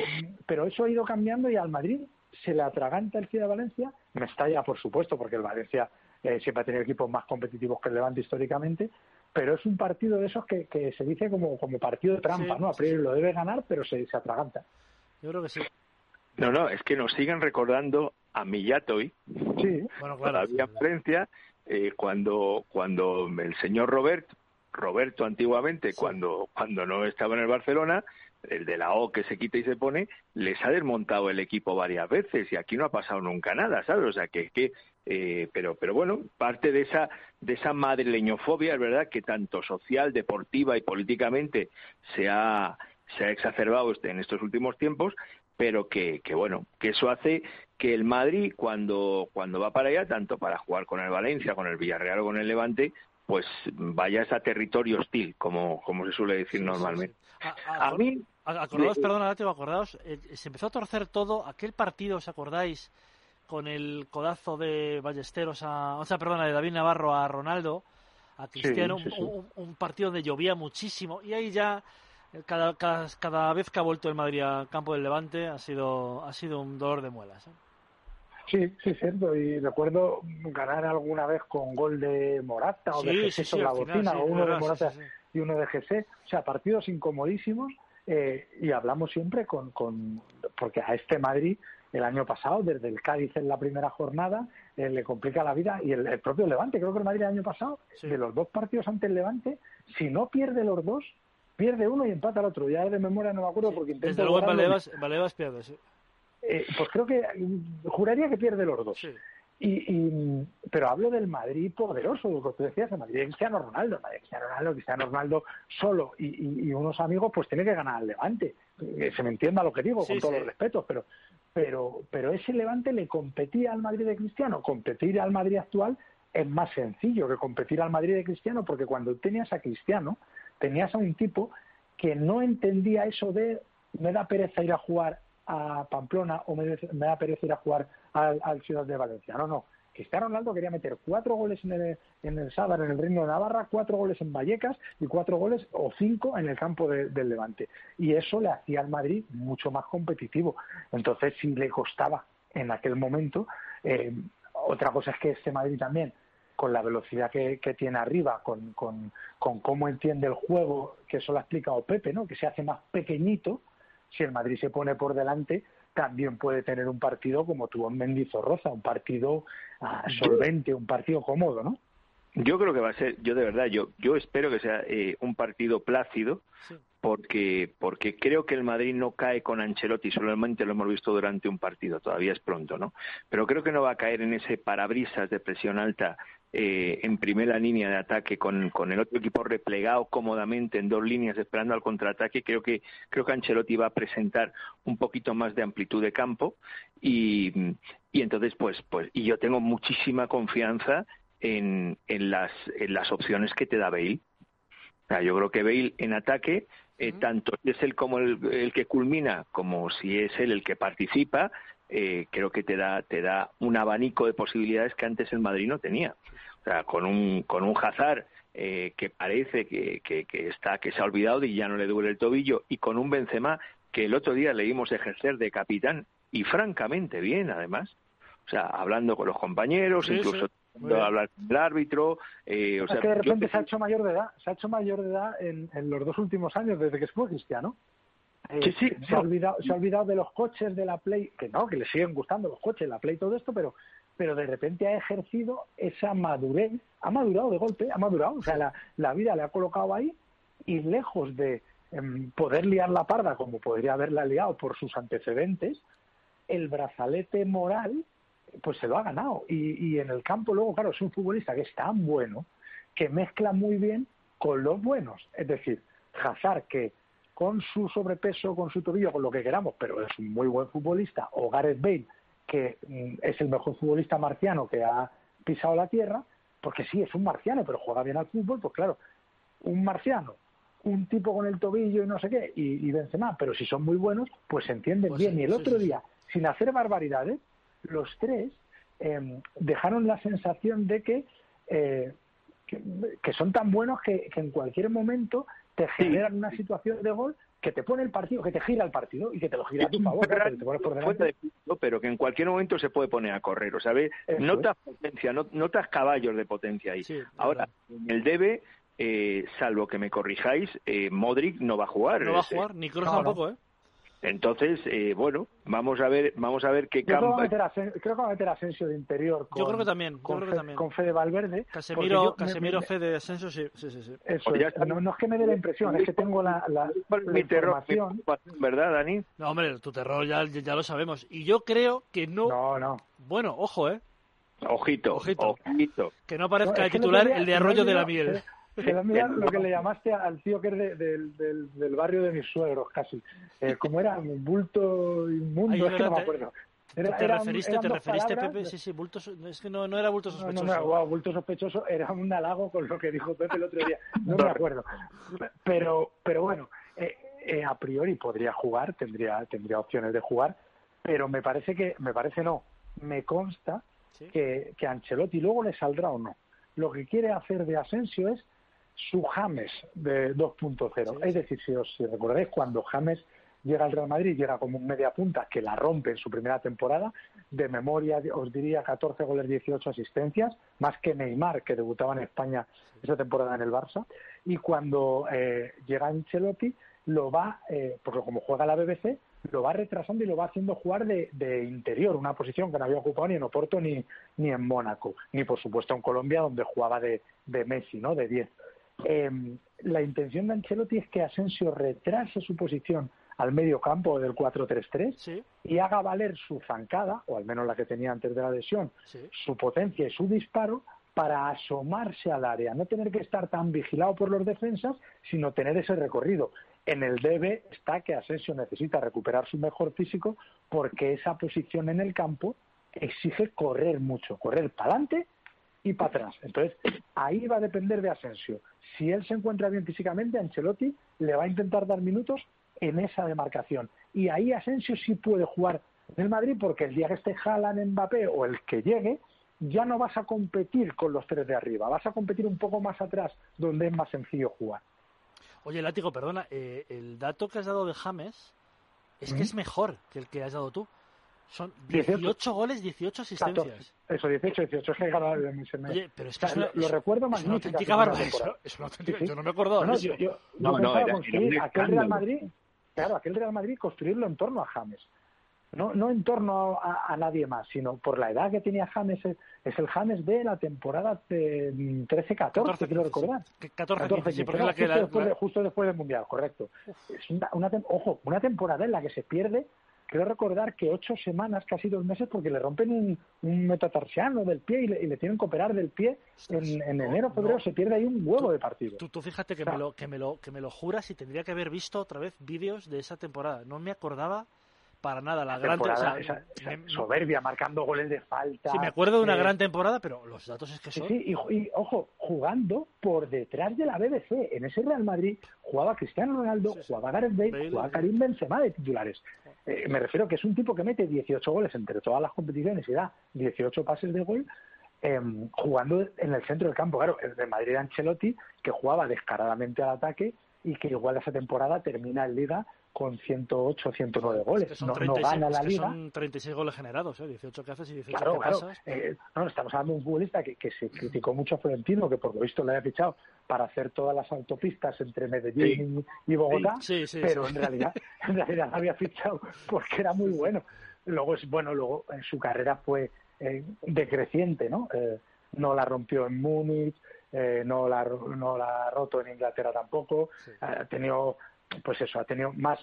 pero eso ha ido cambiando y al Madrid se le atraganta el Ciudad de Valencia, me estalla por supuesto, porque el Valencia eh, siempre ha tenido equipos más competitivos que el Levante históricamente, pero es un partido de esos que, se dice como, como partido de trampa, ¿no? A priori lo debe ganar, pero se, se atraganta. Yo creo que sí. No, no, es que nos siguen recordando a Millatoy, sí. bueno, claro, todavía en Valencia, eh, cuando, cuando el señor Roberto, Roberto antiguamente, cuando, cuando no estaba en el Barcelona, el de la O que se quita y se pone, les ha desmontado el equipo varias veces y aquí no ha pasado nunca nada, ¿sabes? O sea, que, que eh, pero, pero bueno, parte de esa, de esa madrileñofobia, es verdad, que tanto social, deportiva y políticamente se ha, se ha exacerbado este, en estos últimos tiempos, pero que, que bueno, que eso hace que el Madrid, cuando, cuando va para allá, tanto para jugar con el Valencia, con el Villarreal o con el Levante, pues vaya a territorio hostil, como, como se suele decir normalmente. A, mí... Acordaos, perdona, acordaos, eh, se empezó a torcer todo, aquel partido, ¿os acordáis? Con el codazo de Ballesteros a... O sea, perdona, de David Navarro a Ronaldo, a Cristiano, Un, partido donde llovía muchísimo, y ahí ya... Eh, cada, cada, cada, vez que ha vuelto el Madrid al campo del Levante ha sido, ha sido un dolor de muelas. ¿eh? Sí, sí, cierto. Y recuerdo ganar alguna vez con gol de Morata o de Gese sobre la bocina, o uno de Morata y uno de Gese. O sea, partidos incomodísimos. Eh, y hablamos siempre con, con. Porque a este Madrid, el año pasado, desde el Cádiz en la primera jornada, eh, le complica la vida. Y el, propio Levante, creo que el Madrid el año pasado, de los dos partidos ante el Levante, si no pierde los dos, pierde uno y empata al otro. Ya de memoria no me acuerdo porque. Desde luego en Valevas, pierde, sí. Eh, pues creo que juraría que pierde los dos. Y, pero hablo del Madrid poderoso, lo que tú decías, el Madrid de Cristiano Ronaldo, Madrid Cristiano Ronaldo, Cristiano Ronaldo solo y, unos amigos, pues tiene que ganar al Levante. Que se me entienda lo que digo, con todos los respetos, pero, pero, pero ese Levante le competía al Madrid de Cristiano. Competir al Madrid actual es más sencillo que competir al Madrid de Cristiano, porque cuando tenías a Cristiano, tenías a un tipo que no entendía eso de me da pereza ir a jugar a Pamplona o me, da pereza ir a jugar al, Ciudad de Valencia. No, no. Cristiano Ronaldo quería meter cuatro goles en el, en el Sadar, en el Reino de Navarra, cuatro goles en Vallecas y cuatro goles o cinco en el campo del Levante. Y eso le hacía al Madrid mucho más competitivo. Entonces, si le costaba en aquel momento, eh, otra cosa es que este Madrid también con la velocidad que, tiene arriba, con, con, cómo entiende el juego, que eso lo ha explicado Pepe, ¿no? que se hace más pequeñito, si el Madrid se pone por delante, también puede tener un partido como tuvo en Mendizorroza, un partido ah, solvente, un partido cómodo, ¿no? Yo creo que va a ser, yo de verdad, yo, yo espero que sea eh, un partido plácido, porque, porque creo que el Madrid no cae con Ancelotti, solamente lo hemos visto durante un partido, todavía es pronto, ¿no? Pero creo que no va a caer en ese parabrisas de presión alta eh, en primera línea de ataque con, con, el otro equipo replegado cómodamente en dos líneas esperando al contraataque, creo que creo que Ancelotti va a presentar un poquito más de amplitud de campo y, y entonces pues pues y yo tengo muchísima confianza en, en las en las opciones que te da Bale. yo creo que Bale en ataque eh, tanto si es él como el, el, que culmina como si es él el que participa eh, creo que te da te da un abanico de posibilidades que antes el Madrid no tenía o sea, con un, con un Hazard eh, que parece que, que, está, que se ha olvidado y ya no le duele el tobillo, y con un Benzema que el otro día leímos ejercer de capitán, y francamente bien, además. O sea, hablando con los compañeros, incluso hablar con el árbitro. Eh, o sea, que de repente se ha hecho mayor de edad, se ha hecho mayor de edad en, en los dos últimos años, desde que fue cristiano. Eh, sí, sí, se, ha olvidado, se ha olvidado de los coches, de la Play, que no, que le siguen gustando los coches, la Play, todo esto, pero pero de repente ha ejercido esa madurez, ha madurado de golpe, ha madurado, o sea, la, la vida le ha colocado ahí y lejos de em, poder liar la parda como podría haberla liado por sus antecedentes, el brazalete moral pues se lo ha ganado. Y, y en el campo luego, claro, es un futbolista que es tan bueno, que mezcla muy bien con los buenos. Es decir, Hazard, que con su sobrepeso, con su tobillo, con lo que queramos, pero es un muy buen futbolista, o Gareth Bale, que mm, es el mejor futbolista marciano que ha pisado la Tierra, porque sí, es un marciano, pero juega bien al fútbol, pues claro, un marciano, un tipo con el tobillo y no sé qué, y, y Benzema, pero si son muy buenos, pues se entienden pues bien. y el otro día, sin hacer barbaridades, los tres em, dejaron la sensación de que, eh, que, son tan buenos que, en cualquier momento te generan una situación de gol que te pone el partido, que te gira el partido y que te lo gira a tu favor, pero que en cualquier momento se puede poner a correr, o sea, notas potencia, notas caballos de potencia ahí. Ahora, en el debe, eh, salvo que me corrijáis, eh, Modric no va a jugar. No va a jugar, ni Kroos tampoco, ¿eh? Entonces, eh, bueno, vamos a ver, vamos a ver qué cambia. Creo que va a meter Asensio de interior. Con, yo creo que también. Con, creo que también. con Fede Valverde. Casemiro, Casemiro Fede Asensio, sí, sí, sí. Eso, no, es que me dé la impresión, es que tengo la, la, la información. ¿Verdad, Dani? No, hombre, tu terror ya, ya lo sabemos. Y yo creo que no. No, no. Bueno, ojo, ¿eh? Ojito, ojito. ojito. Que no aparezca el titular el de Arroyo de la Miel. Se lo que le llamaste al tío que es del, del, barrio de mis suegros, casi. Eh, [laughs] como era? Un bulto inmundo, es que no me acuerdo. Era, ¿Te referiste, te referiste Pepe? Sí, sí, bulto, es que no, no era bulto sospechoso. No, no, bulto sospechoso era un halago con lo que dijo Pepe el otro día. No me acuerdo. Pero, pero bueno, eh, eh, a priori podría jugar, tendría, tendría opciones de jugar, pero me parece que, me parece no, me consta que, que Ancelotti luego le saldrá o no. Lo que quiere hacer de Asensio es su James de 2.0. Es decir, si os si recordáis, cuando James llega al Real Madrid, llega como un media punta que la rompe en su primera temporada, de memoria os diría 14 goles, 18 asistencias, más que Neymar, que debutaba en España esa temporada en el Barça, y cuando eh, llega Ancelotti, lo va, eh, porque como juega la BBC, lo va retrasando y lo va haciendo jugar de, de, interior, una posición que no había ocupado ni en Oporto ni, ni en Mónaco, ni por supuesto en Colombia, donde jugaba de, de Messi, ¿no? De 10. Eh, la intención de Ancelotti es que Asensio retrase su posición al medio campo del 4-3-3 y haga valer su zancada, o al menos la que tenía antes de la lesión, su potencia y su disparo para asomarse al área, no tener que estar tan vigilado por los defensas, sino tener ese recorrido. En el debe está que Asensio necesita recuperar su mejor físico porque esa posición en el campo exige correr mucho, correr para adelante y para atrás. Entonces, ahí va a depender de Asensio. Si él se encuentra bien físicamente, Ancelotti le va a intentar dar minutos en esa demarcación. Y ahí Asensio sí puede jugar en el Madrid porque el día que esté Haaland, Mbappé o el que llegue, ya no vas a competir con los tres de arriba, vas a competir un poco más atrás, donde es más sencillo jugar. Oye, Látigo, perdona, eh, el dato que has dado de James es que es mejor que el que has dado tú. Son 18, goles, 18 asistencias. Eso, 18, 18. Es que MSN. Oye, pero es que lo, recuerdo más Es una auténtica barbaridad. Es una auténtica, Yo no me acuerdo no, yo, yo, no, no, era, construir aquel Real Madrid, claro, aquel Real Madrid construirlo en torno a James. No, no en torno a, nadie más, sino por la edad que tenía James. Es, el James de la temporada 13-14, quiero recordar. 14, 14 sí, porque justo, la que después, justo después del Mundial, correcto. Es una, una, ojo, una temporada en la que se pierde Quiero recordar que ocho semanas, casi dos meses, porque le rompen un, un metatarsiano del pie y le, tienen que operar del pie en, en enero, febrero, se pierde ahí un huevo de partido. Tú, fíjate que, me lo, que, me lo, que me lo juras y tendría que haber visto otra vez vídeos de esa temporada. No me acordaba para nada. La, gran temporada, soberbia, marcando goles de falta. Sí, me acuerdo de una eh, gran temporada, pero los datos es que son. Sí, y, ojo, jugando por detrás de la BBC. En ese Real Madrid jugaba Cristiano Ronaldo, jugaba Gareth Bale, jugaba Karim Benzema de titulares. Eh, me refiero que es un tipo que mete 18 goles entre todas las competiciones y da 18 pases de gol. Em, jugando en el centro del campo, claro, el de Madrid Ancelotti, que jugaba descaradamente al ataque y que igual esa temporada termina en Liga con 108, 109 goles. no, gana la liga. Son 36 goles generados, ¿eh? 18 que haces y 18 claro, que claro. Eh, no, estamos hablando de un futbolista que, que se criticó mucho a Florentino, que por lo visto le había fichado para hacer todas las autopistas entre Medellín y Bogotá, pero en realidad [laughs] en realidad había fichado porque era muy bueno. Luego es bueno, luego en su carrera fue eh, decreciente, ¿no? Eh, no la rompió en Múnich, eh, no, la, no la ha roto en Inglaterra tampoco, ha tenido pues eso, ha tenido más,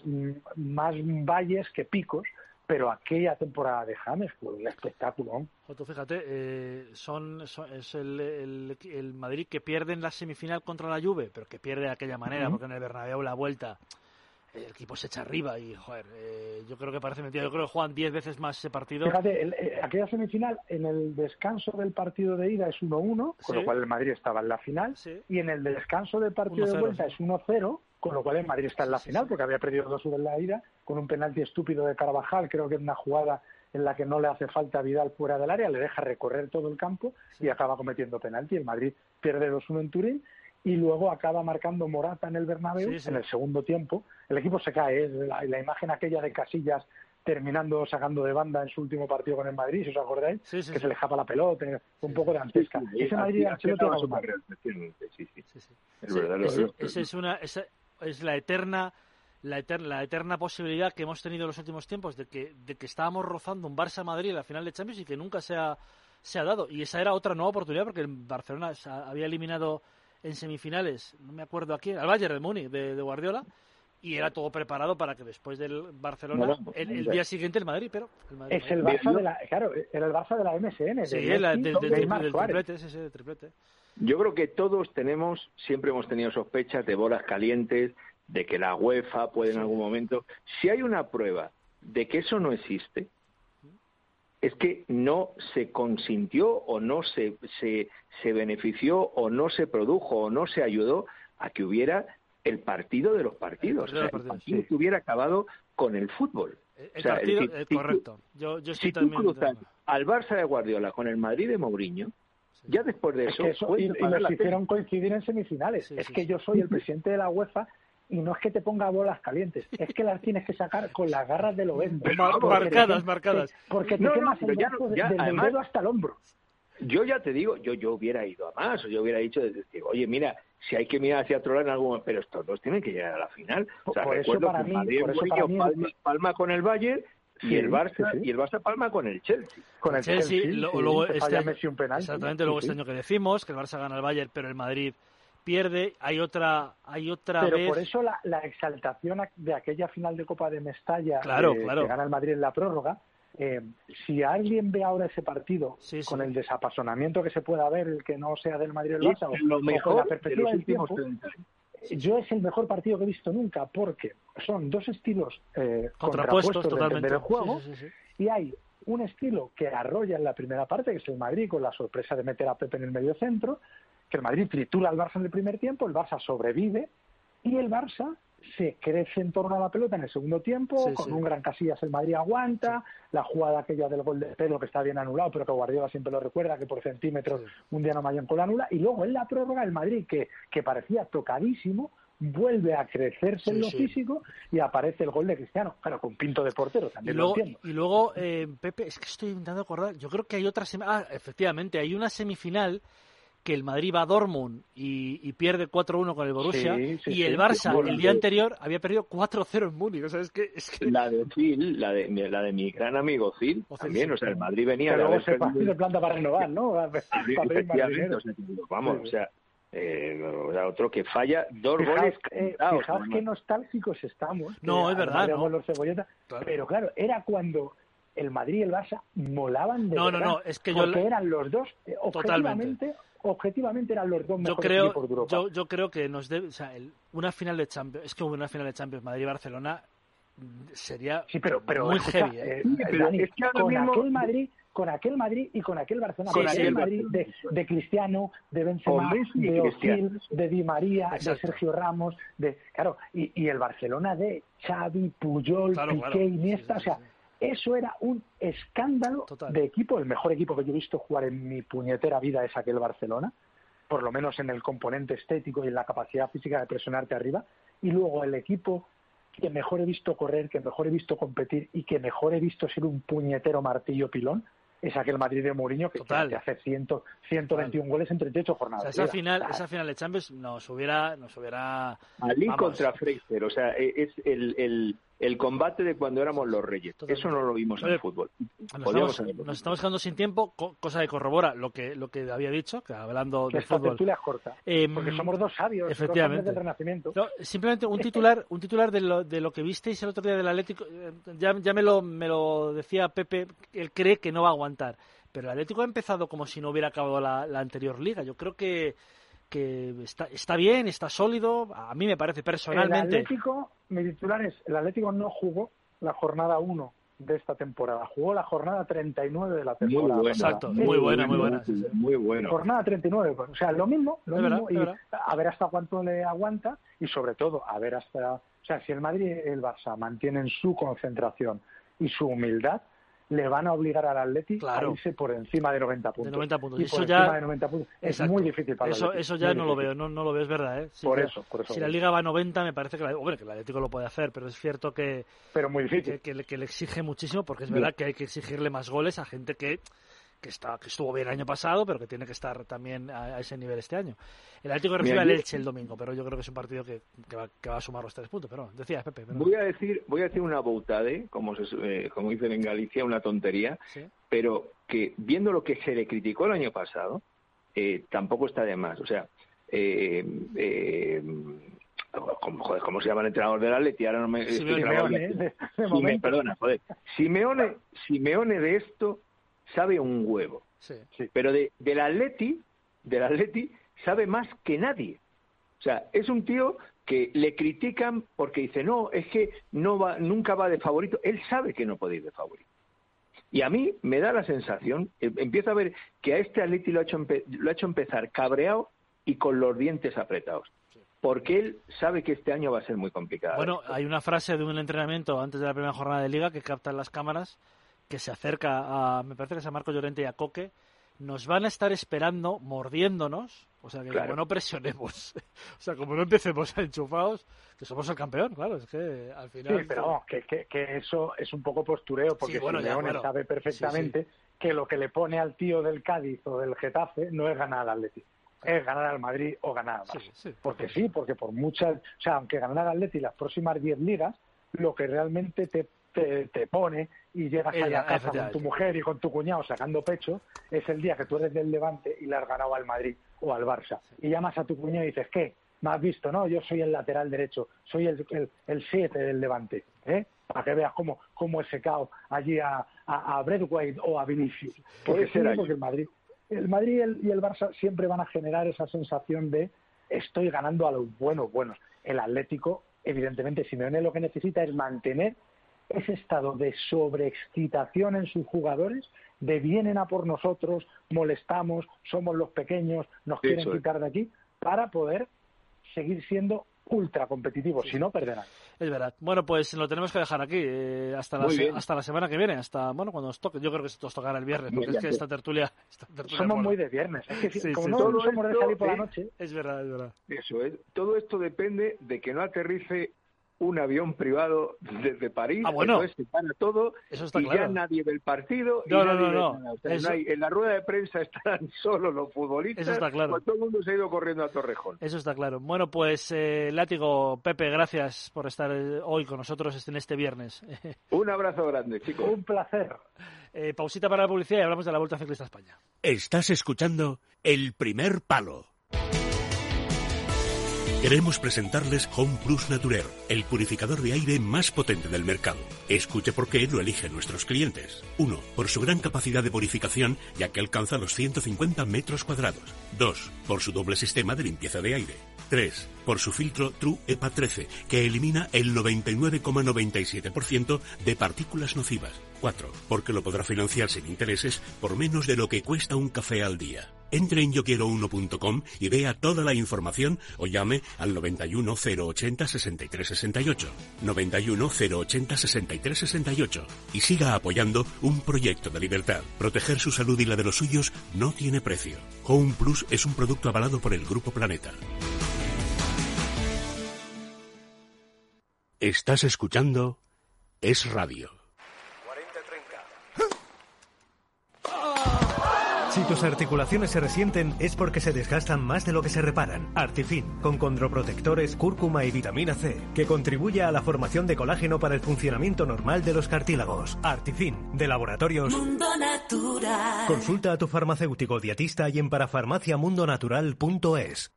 más valles que picos, pero aquella temporada de James fue un espectáculo. fíjate, eh, son, es el, el, Madrid que pierde en la semifinal contra la Juve, pero que pierde de aquella manera, porque en el Bernabéu la vuelta el equipo se echa arriba y, joder, eh, yo creo que parece mentira. Yo creo que juegan 10 veces más ese partido. Fíjate, eh, aquella semifinal, en el descanso del partido de ida es 1-1, con lo cual el Madrid estaba en la final, y en el descanso del partido de vuelta es 1-0, con lo cual el Madrid está en la final, porque había perdido 2 en la ida, con un penalti estúpido de Carvajal, creo que es una jugada en la que no le hace falta a Vidal fuera del área, le deja recorrer todo el campo y acaba cometiendo penalti. El Madrid pierde 2-1 en Turín y luego acaba marcando Morata en el Bernabéu en el segundo tiempo. El equipo se cae, es la, imagen aquella de Casillas terminando sacando de banda en su último partido con el Madrid, si os acordáis, que se le escapa la pelota, un poco de antesca. Ese Madrid es, es una es la eterna la eterna, la eterna posibilidad que hemos tenido en los últimos tiempos de que, de que estábamos rozando un Barça-Madrid en la final de Champions y que nunca se ha, se ha dado. Y esa era otra nueva oportunidad porque el Barcelona había eliminado en semifinales, no me acuerdo a quién, al Bayern de Múnich de, Guardiola, y era todo preparado para que después del Barcelona, el, día siguiente el Madrid, pero... es el Barça de la, claro, era el Barça de la MSN. Sí, del, triplete, ese, ese triplete. Yo creo que todos tenemos, siempre hemos tenido sospechas de bolas calientes, de que la UEFA puede en algún momento. Si hay una prueba de que eso no existe, es que no se consintió o no se, se, se benefició o no se produjo o no se ayudó a que hubiera el partido de los partidos, el partido, que hubiera acabado con el fútbol. El, partido, eh, correcto. Yo, yo si tú cruzas al Barça de Guardiola con el Madrid de Mourinho, ya después de eso... y, nos hicieron coincidir en semifinales. es que yo soy el presidente de la UEFA y no es que te ponga bolas calientes, es que las tienes que sacar con las garras de lo marcadas, marcadas. Porque te quemas el ya, desde el dedo hasta el hombro. Yo ya te digo, yo yo hubiera ido a más, o yo hubiera dicho, oye, mira, si hay que mirar hacia otro lado en algún pero estos dos tienen que llegar a la final. O sea, por recuerdo eso para mí, por eso para mí palma, con el Bayern y el Barça y el Barça palma con el Chelsea. Con el Chelsea, luego este año, exactamente, luego este año que decimos que el Barça gana el Bayern, pero el Madrid pierde, hay otra, hay otra Pero por eso la, la, exaltación de aquella final de Copa de Mestalla claro, eh, que gana el Madrid en la prórroga, eh, si alguien ve ahora ese partido con el desapasionamiento que se pueda ver, el que no sea del Madrid el Barça, lo mejor la perspectiva del tiempo, yo es el mejor partido que he visto nunca porque son dos estilos eh, contrapuestos, totalmente. del juego y hay un estilo que arrolla en la primera parte, que es el Madrid, con la sorpresa de meter a Pepe en el medio centro, que el Madrid tritura al Barça en el primer tiempo, el Barça sobrevive y el Barça se crece en torno a la pelota en el segundo tiempo, Sí, con sí. un gran Casillas el Madrid aguanta, la jugada aquella del gol de Pedro que está bien anulado, pero que Guardiola siempre lo recuerda, que por centímetros un día no Mayenco lo anula, y luego en la prórroga el Madrid, que, que parecía tocadísimo, vuelve a crecerse en lo físico y aparece el gol de Cristiano, claro, con pinto de portero, Y también luego, lo entiendo. y luego eh, Pepe, es que estoy intentando acordar, yo creo que hay otra ah, efectivamente, hay una semifinal que el Madrid va a Dortmund y, y pierde 4-1 con el Borussia, Sí, sí, y el sí, Barça bueno, el día anterior había perdido 4-0 en Múnich, o sea, es que... Es que... La de Phil, la de, la de mi gran amigo Phil, también, o sea, el Madrid venía de Pero luego haber se, perdido- se planta para renovar, ¿no? Para, Efectivamente, o sea, vamos, Sí. o sea, eh, o sea, otro que falla dos Fijaos, goles eh, fijaos qué nostálgicos estamos. No, es verdad, de ¿no? Gol Cebolleta, Pero claro, era cuando el Madrid y el Barça molaban de No, no, verdad. no, es que yo porque la- eran los dos, eh, Totalmente. Objetivamente, eran los dos Yo mejores creo, equipos de Europa. yo, yo creo que nos debe, o sea, el- una final de Champions, es que una final de Champions Madrid-Barcelona mm, sería Sí, pero, pero muy escucha, heavy. ¿eh? eh, Dani, con aquel Madrid, con aquel Madrid y con aquel Barcelona, Sí, con sí. aquel Madrid de, de Cristiano, de Benzema, de. Ozil, de Di María, de Exacto. Sergio Ramos, de claro, y, y el Barcelona de Xavi, Puyol, Claro, Piqué, claro. Iniesta, o sea, eso era un escándalo de equipo, el mejor equipo que yo he visto jugar en mi puñetera vida es aquel Barcelona, por lo menos en el componente estético y en la capacidad física de presionarte arriba, y luego el equipo que mejor he visto correr, que mejor he visto competir y que mejor he visto ser un puñetero martillo pilón, es aquel Madrid de Mourinho que, Total. hace 100, 121 goles en 38 O jornadas. sea, esa final, esa final de Champions nos hubiera, nos hubiera Ali vamos, contra Fraser, o sea, e- es el, el, el combate de cuando éramos los reyes. Eso no lo vimos en el fútbol. Nos estamos, haberlo nos estamos quedando sin tiempo, co- cosa que corrobora lo que lo que había dicho, que hablando que de fútbol. tertulia es corta, Em, porque somos dos sabios, dos efectivamente. del Renacimiento. No, simplemente un titular, [laughs] un titular de lo, de lo que visteis el otro día del Atlético. eh, Ya, ya me, lo, me lo decía Pepe, él cree que no va a aguantar. Pero el Atlético ha empezado como si no hubiera acabado la, la anterior liga. Yo creo que, que está, está bien, está sólido. A mí me parece El personalmente. Atlético, mi titular es, el Atlético no jugó la jornada 1 de esta temporada, jugó la jornada 39 de la Muy temporada. buena, Exacto, muy buena, muy buena. Muy bueno. Jornada 39, pues, o sea, lo mismo, lo verdad, mismo, y a ver hasta cuánto le aguanta y sobre todo, a ver hasta, o sea, si el Madrid y el Barça mantienen su concentración y su humildad, le van a obligar al Atleti Claro. a irse por encima de 90 puntos. De 90 puntos. Y Eso por ya- encima de 90 puntos es muy difícil para el eso, Atleti, eso ya muy no lo difícil. veo, no, no lo veo, es verdad. ¿eh? Sí, Por ya- eso, por eso Si la liga va a 90, me parece que, la, hombre, que el Atlético lo puede hacer, pero es cierto que, Pero muy difícil. que, que le, que le exige muchísimo, porque es verdad que hay que exigirle más goles a gente que, que, está, que estuvo bien el año pasado, pero que tiene que estar también a, a ese nivel este año. El Atlético recibe al Elche el domingo, pero yo creo que es un partido que, que, va, que va a sumar los tres puntos. Pero decías, Pepe. Voy a decir, voy a decir una boutade, como se, eh, como dicen en Galicia, una tontería, Sí. pero que viendo lo que se le criticó el año pasado, eh, tampoco está de más. O sea, eh, eh, ¿cómo, joder, ¿cómo se llama el entrenador del Atleti? Ahora no me Simeone, ¿eh? aquí. de, de Sime- momento. perdona, joder. Simeone, Simeone de esto sabe un huevo. Sí. Pero de, del Atleti, del Atleti sabe más que nadie. O sea, es un tío que le critican porque dice, no, es que no va, nunca va de favorito. Él sabe que no puede ir de favorito. Y a mí me da la sensación, eh, empiezo a ver que a este Atleti lo ha hecho, empe- lo ha hecho empezar cabreado y con los dientes apretados. Porque él sabe que este año va a ser muy complicado. Bueno, hay una frase de un entrenamiento antes de la primera jornada de liga que captan las cámaras, que se acerca a, me parece que es a Marco Llorente y a Coque, nos van a estar esperando, mordiéndonos, o sea que Claro. como no presionemos, [laughs] o sea, como no empecemos a enchufados, que somos el campeón, claro, es que al final... Sí, pero vamos, que, que, que eso es un poco postureo, porque Sí, bueno, Simeone sabe perfectamente que lo que le pone al tío del Cádiz o del Getafe no es ganar al Atleti, es ganar al Madrid o ganar al Barça. porque sí, porque por muchas, o sea, aunque ganar al Atleti las próximas 10 ligas, lo que realmente te, te, te pone y llegas Eh, a casa con tu mujer y con tu cuñado sacando pecho, es el día que tú eres del Levante y le has ganado al Madrid o al Barça. Y llamas a tu cuñado y dices, ¿qué? ¿Me has visto? No, yo soy el lateral derecho, soy el 7 el, siete del Levante, ¿eh? Para que veas cómo, cómo he secado allí a, a, a Braithwaite o a Vinicius. Puede Porque ser sí, porque el Madrid, el Madrid y el, y el Barça siempre van a generar esa sensación de estoy ganando a los buenos buenos. El Atlético, evidentemente, Simeone lo que necesita es mantener ese estado de sobreexcitación en sus jugadores, de vienen a por nosotros, molestamos, somos los pequeños, nos quieren quitar de aquí, para poder seguir siendo ultra competitivos, si no perderán. Es verdad. Bueno, pues lo tenemos que dejar aquí eh, hasta, la, hasta la semana que viene, hasta, bueno, cuando nos toque. Yo creo que nos tocará el viernes, porque es que esta tertulia... somos muy de viernes. Es que como no somos de salir por la noche... Es verdad, es verdad. Eso es. Todo esto depende de que no aterrice un avión privado desde París, ah, bueno. entonces se para todo Eso está y claro. ya nadie ve el partido. No, y no, nadie no, ve no. nada. O sea, Eso- no hay- en la rueda de prensa [laughs] están solo los futbolistas. Eso está claro. pues todo el mundo se ha ido corriendo a Torrejón. Eso está claro. Bueno, pues eh, Látigo, Pepe, gracias por estar eh, hoy con nosotros en este viernes. [laughs] Un abrazo grande, chicos. Un placer. Eh, pausita para la publicidad y hablamos de la Vuelta Ciclista a España. Estás escuchando El Primer Palo. Queremos presentarles Home Plus Naturer, el purificador de aire más potente del mercado. Escuche por qué lo eligen nuestros clientes. 1. Por su gran capacidad de purificación, ya que alcanza los 150 metros cuadrados. 2. Por su doble sistema de limpieza de aire. 3. Por su filtro True EPA 13, que elimina el 99,97% de partículas nocivas. 4. Porque lo podrá financiar sin intereses por menos de lo que cuesta un café al día. Entre en yoquiero1.com y vea toda la información o llame al 91 080 63 68. 91 080 63 68. Y siga apoyando un proyecto de libertad. Proteger su salud y la de los suyos no tiene precio. Home Plus es un producto avalado por el Grupo Planeta. Estás escuchando Es Radio. Si tus articulaciones se resienten es porque se desgastan más de lo que se reparan. Artifin, con condroprotectores, cúrcuma y vitamina C, que contribuye a la formación de colágeno para el funcionamiento normal de los cartílagos. Artifin, de laboratorios. Mundo Natural. Consulta a tu farmacéutico dietista y en parafarmaciamundonatural.es.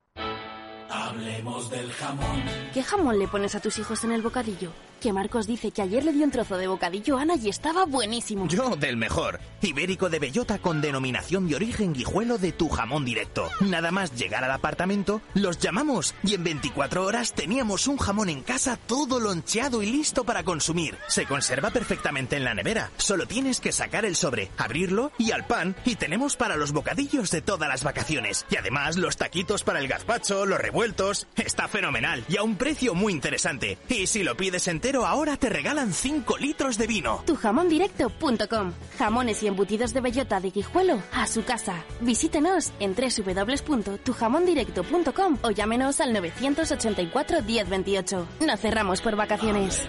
Hablemos del jamón. ¿Qué jamón le pones a tus hijos en el bocadillo? Que Marcos dice que ayer le dio un trozo de bocadillo a Ana y estaba buenísimo. Yo del mejor. Ibérico de bellota con denominación de origen guijuelo de tu jamón directo. Nada más llegar al apartamento, los llamamos y en 24 horas teníamos un jamón en casa todo loncheado y listo para consumir. Se conserva perfectamente en la nevera. Solo tienes que sacar el sobre, abrirlo y al pan y tenemos para los bocadillos de todas las vacaciones. Y además los taquitos para el gazpacho, los revueltos. Está fenomenal y a un precio muy interesante. Y si lo pides entero ahora te regalan 5 litros de vino. Tujamondirecto.com Jamones y embutidos de bellota de Guijuelo a su casa. Visítenos en www.tujamondirecto.com o llámenos al 984 1028. No cerramos por vacaciones.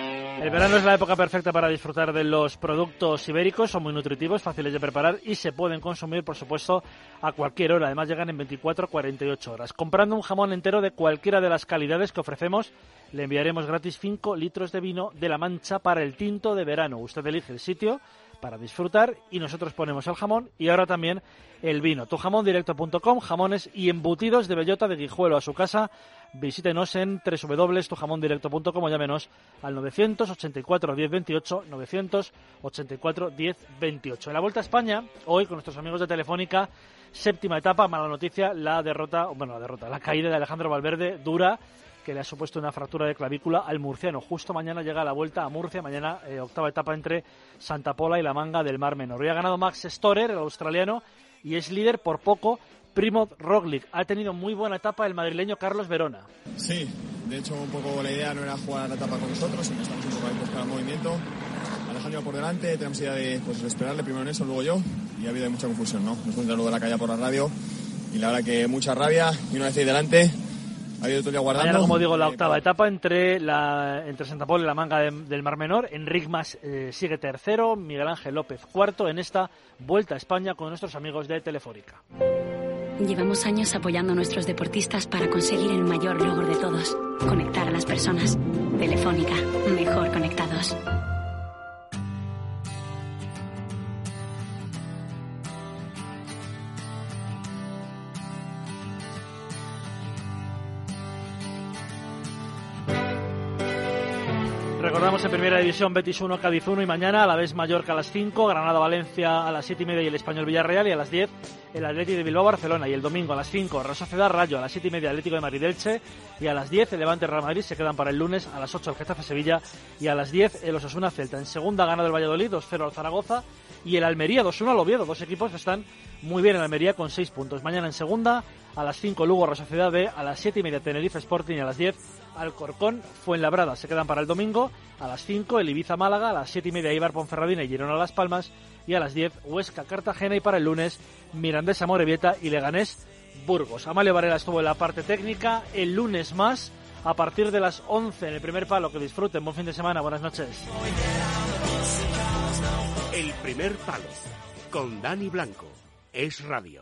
El verano es la época perfecta para disfrutar de los productos ibéricos, son muy nutritivos, fáciles de preparar y se pueden consumir, por supuesto, a cualquier hora. Además, llegan en 24 48 horas. Comprando un jamón entero de cualquiera de las calidades que ofrecemos, le enviaremos gratis 5 litros de vino de la Mancha para el tinto de verano. Usted elige el sitio para disfrutar y nosotros ponemos el jamón y ahora también el vino. Tujamondirecto.com, jamones y embutidos de bellota de Guijuelo a su casa. Visítenos en www.tujamondirecto.com o llámenos al 984 1028 984 1028. En la Vuelta a España, hoy con nuestros amigos de Telefónica, séptima etapa, mala noticia, la derrota, bueno, la derrota, la caída de Alejandro Valverde dura que le ha supuesto una fractura de clavícula al murciano. Justo mañana llega la vuelta a Murcia, mañana eh, octava etapa entre Santa Pola y la Manga del Mar Menor. Hoy ha ganado Max Storer, el australiano, y es líder por poco. Primo Roglic ha tenido muy buena etapa el madrileño Carlos Verona. Sí, de hecho un poco la idea no era jugar la etapa con nosotros, sino estamos un poco ahí buscar el movimiento. Alejandro por delante, tenemos idea de pues, esperarle primero en eso, luego yo, y ha habido mucha confusión, ¿no? Nos cuenta luego de la calle por la radio, y la verdad que mucha rabia, y una vez ahí delante, ha habido todo el día guardando. Mañana, como digo, la octava etapa entre, la, entre Santa Pola y la Manga de- del Mar Menor. Enric Mas eh, sigue tercero, Miguel Ángel López cuarto en esta Vuelta a España con nuestros amigos de Telefónica. Llevamos años apoyando a nuestros deportistas para conseguir el mayor logro de todos, conectar a las personas. Telefónica, mejor conectados. División Betis 1, Cádiz 1 y mañana a la vez Mallorca a las 5, Granada Valencia a las 7 y media y el Español Villarreal y a las 10 el Atlético de Bilbao Barcelona y el domingo a las 5 Real Sociedad Rayo a las 7 y media Atlético de Madrid Elche y a las 10 el Levante Real Madrid se quedan para el lunes a las 8 el Getafe Sevilla y a las 10 el Osasuna Celta. En segunda gana del Valladolid 2-0 al Zaragoza y el Almería 2-1 al Oviedo. Dos equipos que están muy bien en Almería con 6 puntos. Mañana en segunda a las 5 Lugo Real Sociedad B, a las 7 y media Tenerife Sporting y a las 10 Alcorcón Fuenlabrada. Se quedan para el domingo a las 5 el Ibiza Málaga, a las 7 y media Ibar Ponferradina y Girona Las Palmas y a las 10 Huesca Cartagena y para el lunes Mirandés Amorebieta y Leganés Burgos. Amalio Varela estuvo en la parte técnica. El lunes más a partir de las 11 en el primer palo. Que disfruten. Buen fin de semana. Buenas noches. El primer palo con Dani Blanco. Es radio.